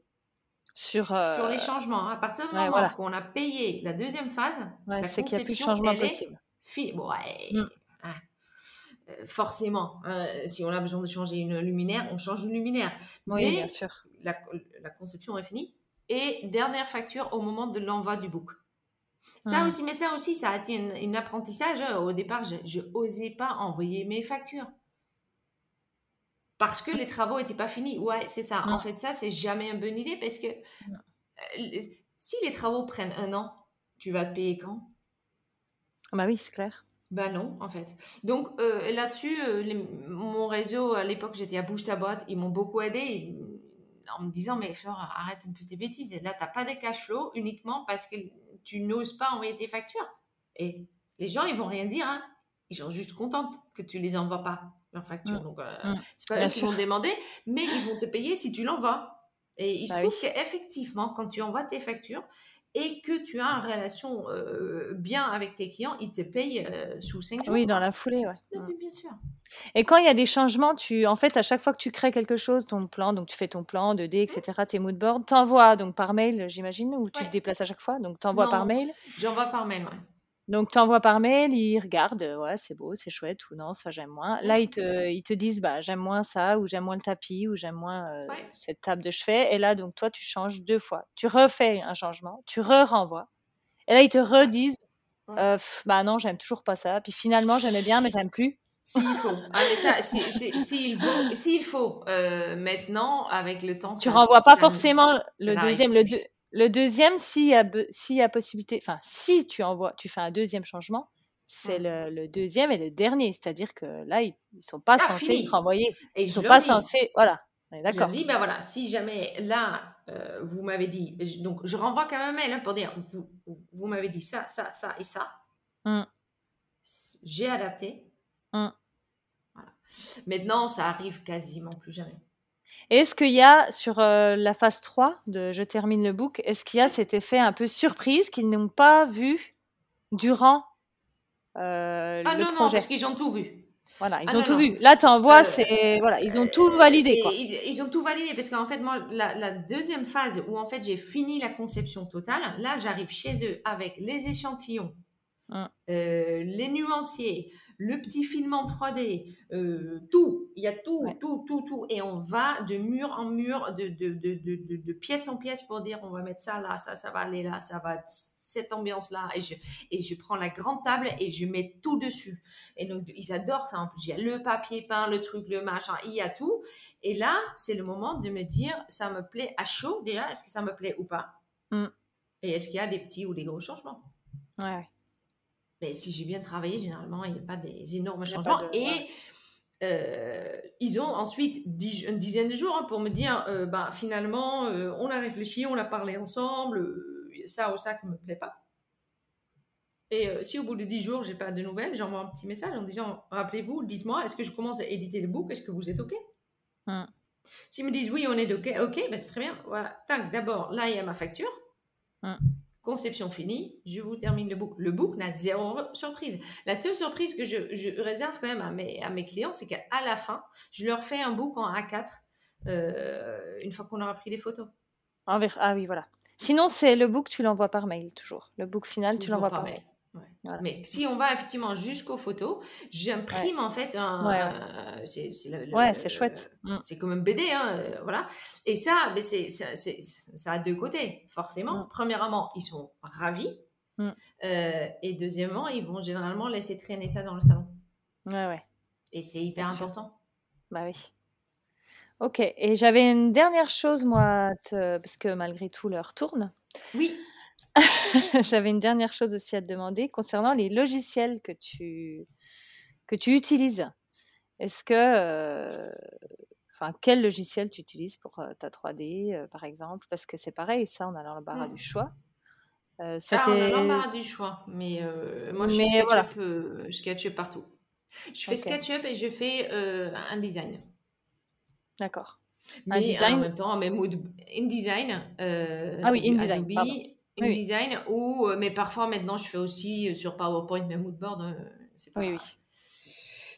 sur, sur les euh, changements. À partir du moment qu'on a payé la deuxième phase, c'est qu'il n'y a plus de changement possible. Ouais. Mm. Hein. Euh, forcément, hein, si on a besoin de changer une luminaire, on change une luminaire. Oui, bien sûr. La, la, conception est finie. Et dernière facture au moment de l'envoi du book. Ça aussi, mais ça aussi, ça a été un, apprentissage. Au départ, je n'osais pas envoyer mes factures parce que les travaux n'étaient pas finis. Ouais, c'est ça. En fait, ça, c'est jamais une bonne idée parce que euh, si les travaux prennent un an, tu vas te payer quand? Bah oui, c'est clair. Ben non, en fait. Donc euh, là-dessus, euh, mon réseau, à l'époque, j'étais à Bouge ta boîte, ils m'ont beaucoup aidé en me disant, mais Flore, arrête un peu tes bêtises. Et là, tu n'as pas de cash flow uniquement parce que tu n'oses pas envoyer tes factures. Et les gens, ils vont rien dire. Hein. Ils sont juste contents que tu les envoies pas leur facture. Mm. Donc, euh, mm. c'est pas eux qui vont demander, mais ils vont te payer si tu l'envoies. Et il se bah trouve qu'effectivement, quand tu envoies tes factures et que tu as une relation euh, bien avec tes clients, ils te payent euh, sous 5 jours. Oui, dans la foulée, ouais. Mm. bien sûr. Et quand il y a des changements, tu, en fait, à chaque fois que tu crées quelque chose, ton plan, donc tu fais ton plan 2D, etc., tes moodboards, t'envoies donc par mail, j'imagine, ou tu te déplaces à chaque fois, donc t'envoies par mail? J'envoie par mail, ouais. Donc, tu envoies par mail, ils regardent, ouais, c'est beau, c'est chouette, ou non, ça j'aime moins. Là, ils te, ils te disent, bah, j'aime moins ça, ou j'aime moins le tapis, ou j'aime moins cette table de chevet. Et là, donc, toi, tu changes deux fois. Tu refais un changement, tu re-renvoies. Et là, ils te redisent, bah non, j'aime toujours pas ça. Puis finalement, j'aimais bien, mais j'aime plus. S'il faut. Ah, mais ça, s'il faut, s'il faut maintenant, avec le temps. Tu renvoies pas forcément le deuxième. Le, deux, le deuxième, s'il y, a, y a possibilité, enfin, si tu envoies, tu fais un deuxième changement, c'est mmh. le, deuxième et le dernier. C'est-à-dire que là, ils ne sont pas ah, censés être envoyés. ils ne sont pas censés. Voilà. D'accord. Je dis, ben voilà, si jamais là, euh, vous m'avez dit, donc je renvoie quand même un mail hein, pour dire, vous, vous m'avez dit ça, ça, ça et ça. Mmh. J'ai adapté. Mmh. Voilà. Maintenant, ça arrive quasiment plus jamais. Est-ce qu'il y a sur euh, la phase 3 de Je termine le book, est-ce qu'il y a cet effet un peu surprise qu'ils n'ont pas vu durant euh, ah, le non, projet? non, parce qu'ils ont tout vu. Voilà, ils ah ont tout vu. Là, tu envoies, euh, c'est voilà, ils ont tout validé. Ils, ont tout validé parce qu'en fait, moi, la, deuxième phase où en fait j'ai fini la conception totale, là, j'arrive chez eux avec les échantillons, mmh. les nuanciers, le petit film en 3D, euh, tout, il y a tout, tout, tout, tout. Et on va de mur en mur, de, de, de, de, pièce en pièce pour dire on va mettre ça là, ça, ça va aller là, ça va cette ambiance-là. Et je, et je prends la grande table et je mets tout dessus. Et donc, ils adorent ça en plus. Il y a le papier peint, le truc, le machin, il y a tout. Et là, c'est le moment de me dire ça me plaît à chaud déjà, est-ce que ça me plaît ou pas? Mm. Et est-ce qu'il y a des petits ou des gros changements? Ouais. Mais si j'ai bien travaillé, généralement, il n'y a pas des énormes changements. et euh, ils ont ensuite une dizaine de jours hein, pour me dire euh, bah, finalement, euh, on a réfléchi, on a parlé ensemble, ça ou ça qui ne me plaît pas. Et si au bout de dix jours, j'ai pas de nouvelles, j'envoie un petit message en disant rappelez-vous, dites-moi, est-ce que je commence à éditer le book Est-ce que vous êtes OK? Mmh. S'ils me disent oui, on est OK, OK, ben c'est très bien. Voilà, tac, d'abord, là, il y a ma facture. Mmh. Conception finie, je vous termine le book. Le book n'a zéro surprise. La seule surprise que je, réserve quand même à mes, à mes clients, c'est qu'à la fin, je leur fais un book en A4 euh, une fois qu'on aura pris les photos. Ah oui, voilà. Sinon, c'est le book, tu l'envoies par mail toujours. Le book final, tu l'envoies par, mail. Mais si on va effectivement jusqu'aux photos, j'imprime en fait un. Ouais, c'est chouette. Mm. C'est comme un BD, hein, euh, voilà. Et ça, mais c'est, ça a deux côtés, forcément. Mm. Premièrement, ils sont ravis. Mm. Euh, et deuxièmement, ils vont généralement laisser traîner ça dans le salon. Ouais, ouais. Et c'est hyper Bien sûr. important. Bah oui. Ok, et j'avais une dernière chose, moi, te- parce que malgré tout, l'heure tourne. Oui. <laughs> J'avais une dernière chose aussi à te demander concernant les logiciels que tu, que tu utilises. Est-ce que, euh, enfin, quel logiciel tu utilises pour euh, ta 3D, euh, par exemple? Parce que c'est pareil, ça, on a l'embarras Hmm. du choix. Ah, on a l'embarras du choix, mais moi je fais mais voilà, SketchUp, euh, SketchUp partout. Je fais SketchUp et je fais un design. d'accord. Un Mais en design? même temps, même InDesign, euh, Ah oui, InDesign. Oui, InDesign, ou, euh, mais parfois maintenant je fais aussi euh, sur PowerPoint, même Moodboard, euh, c'est oui, oui.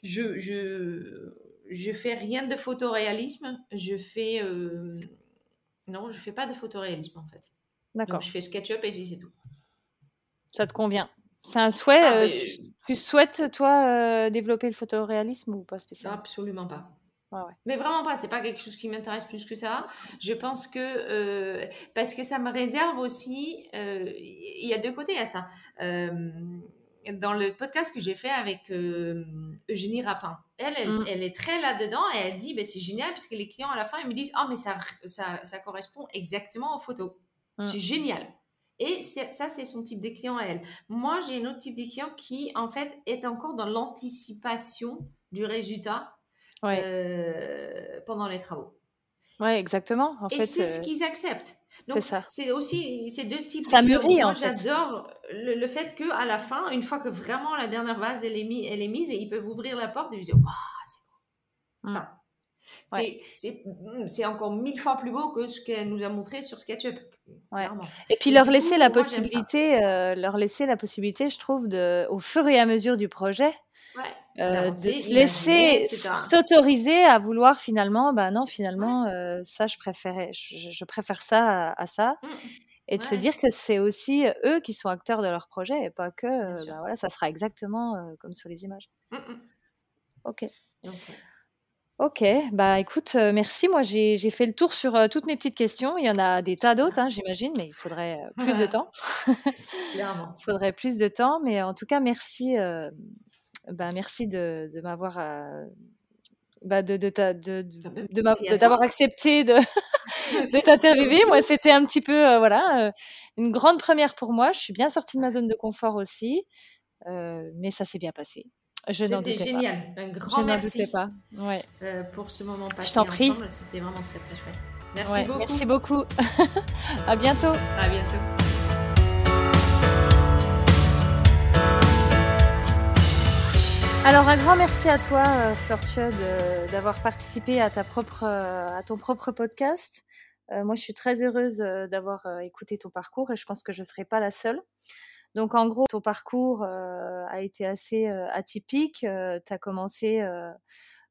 Je, je, je fais rien de photoréalisme, je fais... euh, Non, je fais pas de photoréalisme en fait. Donc je D'accord. fais SketchUp et puis c'est tout. Ça te convient. C'est un souhait. Ah, euh, tu, tu souhaites, toi, euh, développer le photoréalisme ou pas spécialement? Absolument pas. Ouais, ouais. Mais vraiment pas, c'est pas quelque chose qui m'intéresse plus que ça. Je pense que euh, parce que ça me réserve aussi, euh, il y a deux côtés à ça. Euh, dans le podcast que j'ai fait avec Eugénie Rapin, elle, elle, Mm. elle est très là-dedans et elle dit, ben, c'est génial parce que les clients à la fin, ils me disent, oh mais ça, ça, ça correspond exactement aux photos. Mm. C'est génial. Et ça, c'est son type de client à elle. Moi, j'ai un autre type de client qui, en fait, est encore dans l'anticipation du résultat Ouais, euh, pendant les travaux. ouais, exactement. En Et fait, c'est ce euh, qu'ils acceptent. c'est Donc, ça. c'est aussi ces deux types Ça de mûrit, moi, j'adore le, le fait qu'à la fin, une fois que vraiment la dernière vase elle est, mis, elle est mise, et ils peuvent ouvrir la porte et dire Waouh, c'est beau. Ça. Ouais. C'est- C'est encore mille fois plus beau que ce qu'elle nous a montré sur SketchUp. Ouais. Et puis leur laisser coup, la possibilité, euh, leur laisser la possibilité, je trouve, de, au fur et à mesure du projet, Ouais. euh, de se laisser s'autoriser à vouloir finalement, bah non, Ouais. finalement, euh, ça, je préférais, je, préfère ça à, à ça, Mm. et de se dire que c'est aussi eux qui sont acteurs de leur projet et pas que, euh, bah voilà, ça sera exactement euh, comme sur les images. Mm, mm. Ok. Donc. Ok, bah écoute, euh, merci. Moi, j'ai fait le tour sur euh, toutes mes petites questions. Il y en a des tas d'autres, hein, j'imagine, mais il faudrait euh, plus de <laughs> temps. <laughs> Il faudrait plus de temps, mais en tout cas, merci, euh, bah, merci de, de m'avoir, euh, bah, de, de, ta- de, de, Ah ben, m'a- merci de- accepté de, <laughs> de t'interviewer. Moi, c'était un petit peu, euh, voilà, euh, une grande première pour moi. Je suis bien sortie de ma zone de confort aussi, mais ça s'est bien passé. Je n'en C'était doutais pas. génial. Un Je grand n'en doutais merci pas. Ouais, euh, pour ce moment je passé t'en prie. C'était vraiment très très chouette. Merci Ouais, beaucoup. merci beaucoup. <laughs> à bientôt. À bientôt. Alors un grand merci à toi, euh, Florche, de- d'avoir participé à ta propre, euh, à ton propre podcast. Euh, moi, je suis très heureuse d'avoir écouté ton parcours et je pense que je ne serai pas la seule. Donc, en gros, ton parcours a été assez atypique. tu as commencé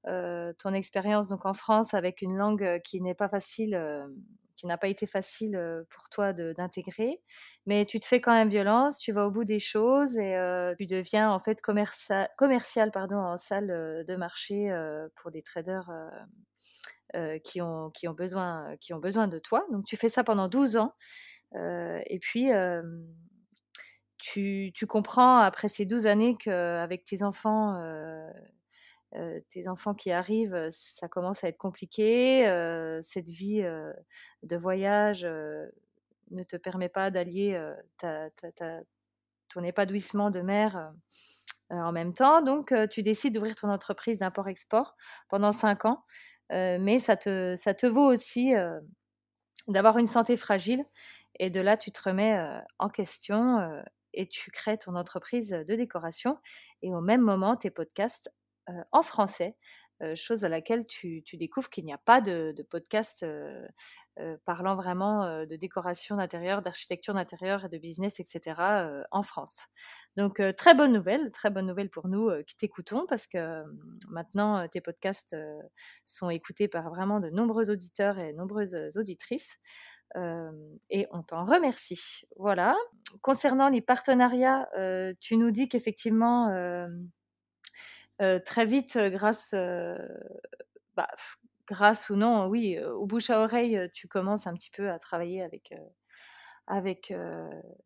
ton expérience donc en France avec une langue qui n'est pas facile, qui n'a pas été facile pour toi d'intégrer, mais tu te fais quand même violence, tu vas au bout des choses et tu deviens en fait commerça- commercial pardon, en salle de marché pour des traders qui, ont, qui, ont besoin, qui ont besoin de toi. Donc tu fais ça pendant 12 ans et puis tu, tu comprends après ces 12 années qu'avec tes enfants, tes enfants qui arrivent, ça commence à être compliqué. cette vie de voyage ne te permet pas d'allier ton épanouissement de mère en même temps. Donc, tu décides d'ouvrir ton entreprise d'import-export pendant 5 ans. Mais ça te, ça te vaut aussi d'avoir une santé fragile. Et de là, tu te remets en question et tu crées ton entreprise de décoration. Et au même moment, tes podcasts en français, euh, chose à laquelle tu, découvres qu'il n'y a pas de, podcast euh, euh, parlant vraiment euh, de décoration d'intérieur, d'architecture d'intérieur et de business, etc. euh, en France. Donc, euh, très bonne nouvelle, très bonne nouvelle pour nous euh, qui t'écoutons parce que euh, maintenant, euh, tes podcasts euh, sont écoutés par vraiment de nombreux auditeurs et nombreuses auditrices. Euh, et on t'en remercie. Voilà. Concernant les partenariats, euh, tu nous dis qu'effectivement, euh, euh, très vite, grâce, bah, grâce ou non, oui, au bouche à oreille, tu commences un petit peu à travailler avec, avec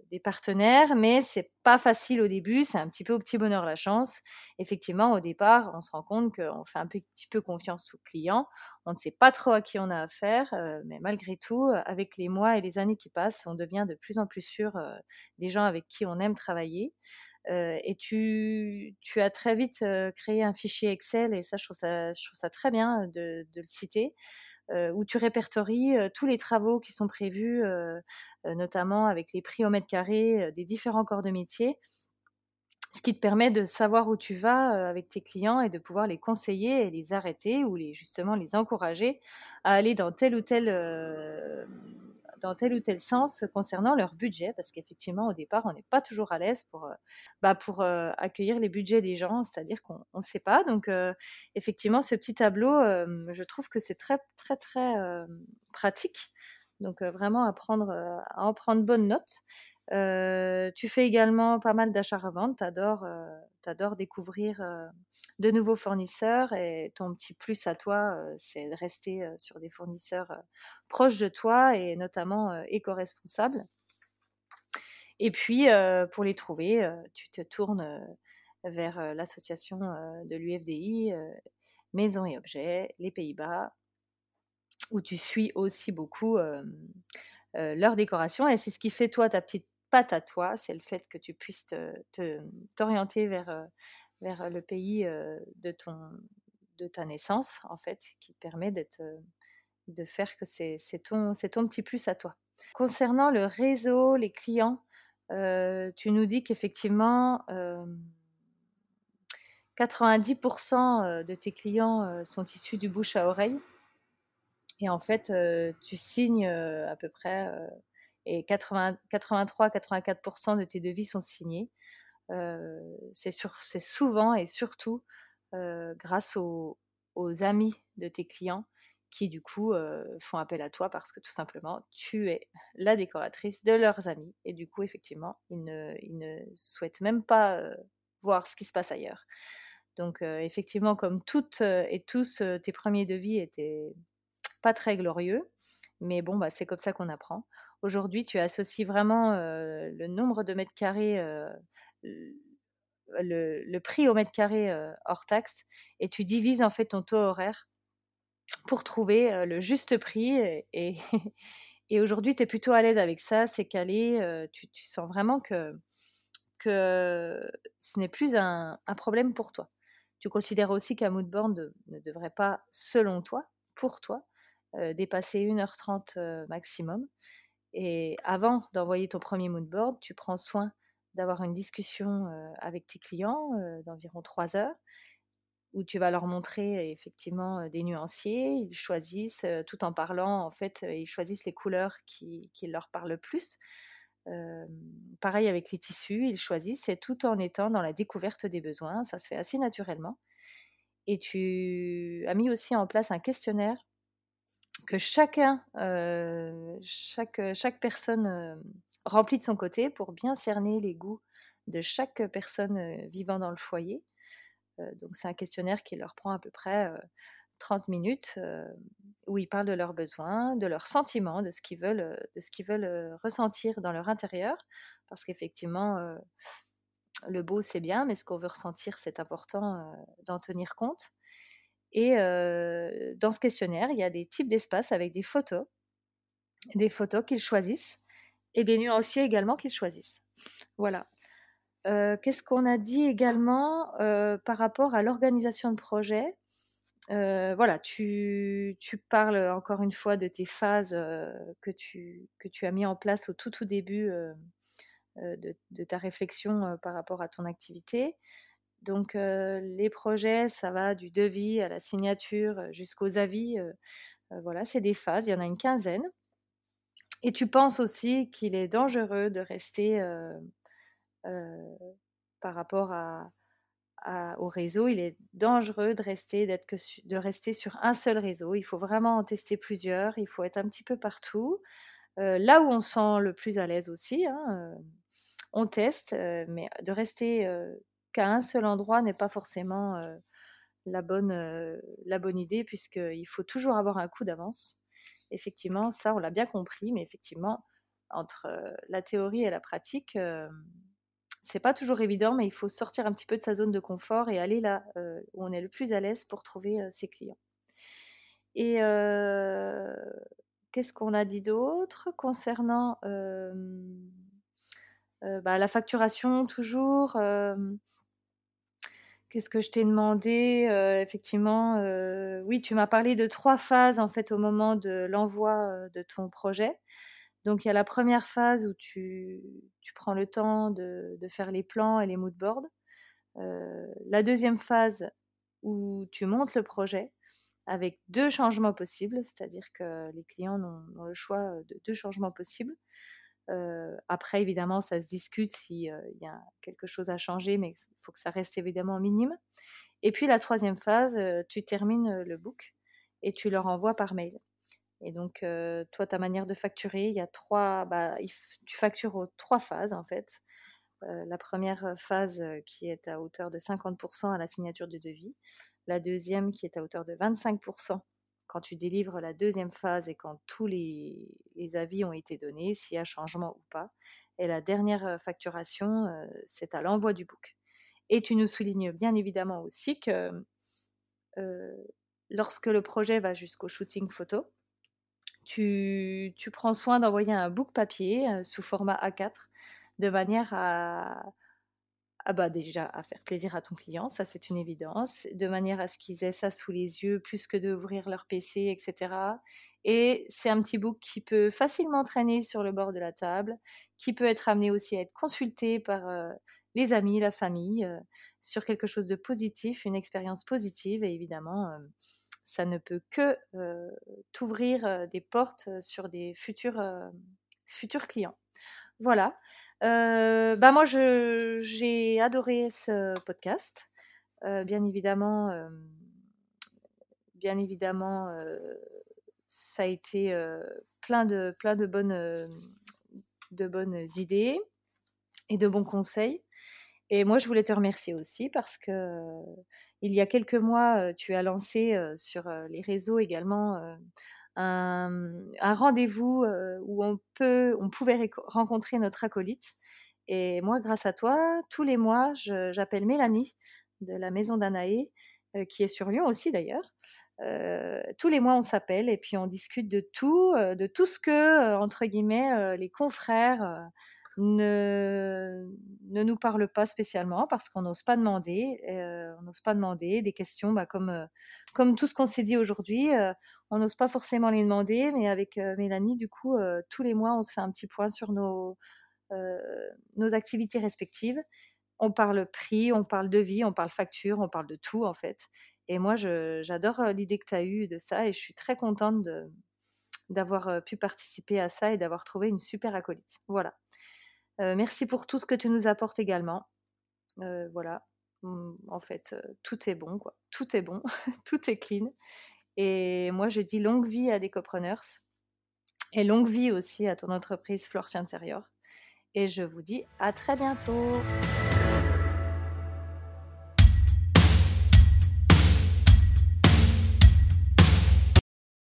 des partenaires, mais c'est pas facile au début, c'est un petit peu au petit bonheur la chance. Effectivement, au départ, on se rend compte qu'on fait un petit peu confiance aux clients, on ne sait pas trop à qui on a affaire, mais malgré tout, avec les mois et les années qui passent, on devient de plus en plus sûr des gens avec qui on aime travailler. Et tu, as très vite créé un fichier Excel, et ça, je trouve ça, très bien de, de le citer, euh, où tu répertories euh, tous les travaux qui sont prévus, euh, notamment avec les prix au mètre carré des différents corps de métier ce qui te permet de savoir où tu vas avec tes clients et de pouvoir les conseiller et les arrêter ou les, justement les encourager à aller dans tel ou tel dans ou tel sens concernant leur budget, parce qu'effectivement, au départ, on n'est pas toujours à l'aise pour, euh, bah, euh, accueillir les budgets des gens, c'est-à-dire qu'on ne sait pas. Donc, euh, effectivement, ce petit tableau, je trouve que c'est très, très, très pratique. Donc, vraiment à, à en prendre bonne note. Euh, tu fais également pas mal d'achats-reventes. Tu adores, euh, découvrir euh, de nouveaux fournisseurs et ton petit plus à toi, c'est de rester sur des fournisseurs proches de toi et notamment éco-responsables. Et puis, pour les trouver, tu te tournes vers l'association de l'UFDI, Maison et Objets, les Pays-Bas, où tu suis aussi beaucoup leur décoration. Et c'est ce qui fait toi ta petite patte à toi, c'est le fait que tu puisses t'orienter vers, euh, vers le pays euh, de, ton, de ta naissance, en fait, qui te permet euh, de faire que c'est ton, ton petit plus à toi. Concernant le réseau, les clients, tu nous dis qu'effectivement, 90% de tes clients sont issus du bouche à oreille. Et en fait, tu signes à peu près et 83-84% de tes devis sont signés. Euh, c'est souvent et surtout euh, grâce aux, amis de tes clients qui du coup euh, font appel à toi parce que tout simplement tu es la décoratrice de leurs amis et du coup effectivement ils ne, ils ne souhaitent même pas voir ce qui se passe ailleurs. Donc effectivement comme toutes et tous tes premiers devis étaient pas très glorieux, mais bon, bah, c'est comme ça qu'on apprend. Aujourd'hui, tu associes vraiment le nombre de mètres carrés, le, prix au mètre carré hors taxe, et tu divises en fait ton taux horaire pour trouver le juste prix. <laughs> Et, aujourd'hui, tu es plutôt à l'aise avec ça, c'est calé, tu, sens vraiment que, ce n'est plus un, problème pour toi. Tu considères aussi qu'un moodboard ne devrait pas, selon toi, pour toi, dépasser 1h30 maximum. Et avant d'envoyer ton premier moodboard, tu prends soin d'avoir une discussion avec tes clients d'environ 3 heures où tu vas leur montrer effectivement des nuanciers. Ils choisissent, tout en parlant, en fait, ils choisissent les couleurs qui, leur parlent le plus. pareil avec les tissus, ils choisissent, tout en étant dans la découverte des besoins. Ça se fait assez naturellement. Et tu as mis aussi en place un questionnaire que chacun, chaque, personne remplit de son côté pour bien cerner les goûts de chaque personne vivant dans le foyer. donc c'est un questionnaire qui leur prend à peu près 30 minutes où ils parlent de leurs besoins, de leurs sentiments, de ce qu'ils veulent, de ce qu'ils veulent ressentir dans leur intérieur, parce qu'effectivement le beau c'est bien, mais ce qu'on veut ressentir c'est important d'en tenir compte. Et dans ce questionnaire, il y a des types d'espaces avec des photos, des photos qu'ils choisissent et des nuanciers également qu'ils choisissent. Voilà. Qu'est-ce qu'on a dit également par rapport à l'organisation de projet? Voilà, tu, parles encore une fois de tes phases que, tu, que tu as mis en place au tout tout début de, de, ta réflexion par rapport à ton activité. Donc les projets, ça va du devis à la signature jusqu'aux avis. voilà, c'est des phases, il y en a une quinzaine. Et tu penses aussi qu'il est dangereux de rester par rapport au réseau, il est dangereux de rester, que de rester sur un seul réseau. Il faut vraiment en tester plusieurs, il faut être un petit peu partout. là où on se sent le plus à l'aise aussi, hein, on teste, mais de rester qu'à un seul endroit n'est pas forcément la, bonne, la bonne idée, puisqu'il faut toujours avoir un coup d'avance. Effectivement, ça, on l'a bien compris, mais effectivement, entre la théorie et la pratique, c'est pas toujours évident, mais il faut sortir un petit peu de sa zone de confort et aller là où on est le plus à l'aise pour trouver ses clients. Et qu'est-ce qu'on a dit d'autre? Concernant bah, la facturation toujours Qu'est-ce que je t'ai demandé Effectivement, oui, tu m'as parlé de trois phases en fait au moment de l'envoi de ton projet. Donc il y a la première phase où tu, prends le temps de, faire les plans et les mood boards. la deuxième phase où tu montes le projet avec deux changements possibles, c'est-à-dire que les clients ont, le choix de deux changements possibles. Après, évidemment, ça se discute s'il y a quelque chose à changer, mais il faut que ça reste évidemment minime. Et puis la troisième phase, tu termines le book et tu leur envoies par mail. Et donc, toi, ta manière de facturer, il y a trois, bah, tu factures aux trois phases en fait. la première phase qui est à hauteur de 50% à la signature du devis, la deuxième qui est à hauteur de 25% quand tu délivres la deuxième phase et quand tous les, avis ont été donnés, s'il y a changement ou pas. Et la dernière facturation, c'est à l'envoi du book. Et tu nous soulignes bien évidemment aussi que lorsque le projet va jusqu'au shooting photo, tu, prends soin d'envoyer un book papier sous format A4 de manière à, ah bah déjà à faire plaisir à ton client, ça c'est une évidence, de manière à ce qu'ils aient ça sous les yeux plus que d'ouvrir leur PC, etc. Et c'est un petit book qui peut facilement traîner sur le bord de la table, qui peut être amené aussi à être consulté par les amis, la famille, sur quelque chose de positif, une expérience positive. Et évidemment, ça ne peut que t'ouvrir des portes sur des futurs, futurs clients. Voilà. Euh, bah moi, j'ai adoré ce podcast. Euh, bien évidemment, euh, bien évidemment, ça a été plein de plein de bonnes de bonnes idées et de bons conseils. Et moi, je voulais te remercier aussi parce que il y a quelques mois, tu as lancé sur les réseaux également un, rendez-vous où on, peut, on pouvait rencontrer notre acolyte. Et moi, grâce à toi, tous les mois, j'appelle Mélanie de la maison d'Anaé, qui est sur Lyon aussi d'ailleurs. tous les mois, on s'appelle et puis on discute de tout, de tout ce que, entre guillemets, les confrères ne, ne nous parle pas spécialement parce qu'on n'ose pas demander. Euh, on n'ose pas demander des questions bah, comme, euh, comme tout ce qu'on s'est dit aujourd'hui. Euh, on n'ose pas forcément les demander, mais avec Mélanie, du coup, tous les mois, on se fait un petit point sur nos, nos activités respectives. On parle prix, on parle devis, on parle facture, on parle de tout en fait. Et moi, j'adore l'idée que tu as eue de ça et je suis très contente d'avoir pu participer à ça et d'avoir trouvé une super acolyte. Voilà. Merci pour tout ce que tu nous apportes également. Voilà, mmh, en fait, tout est bon, quoi. Tout est bon, <laughs> tout est clean. Et moi, je dis longue vie à Decopreneurs et longue vie aussi à ton entreprise Florche Intérieur. Et je vous dis à très bientôt.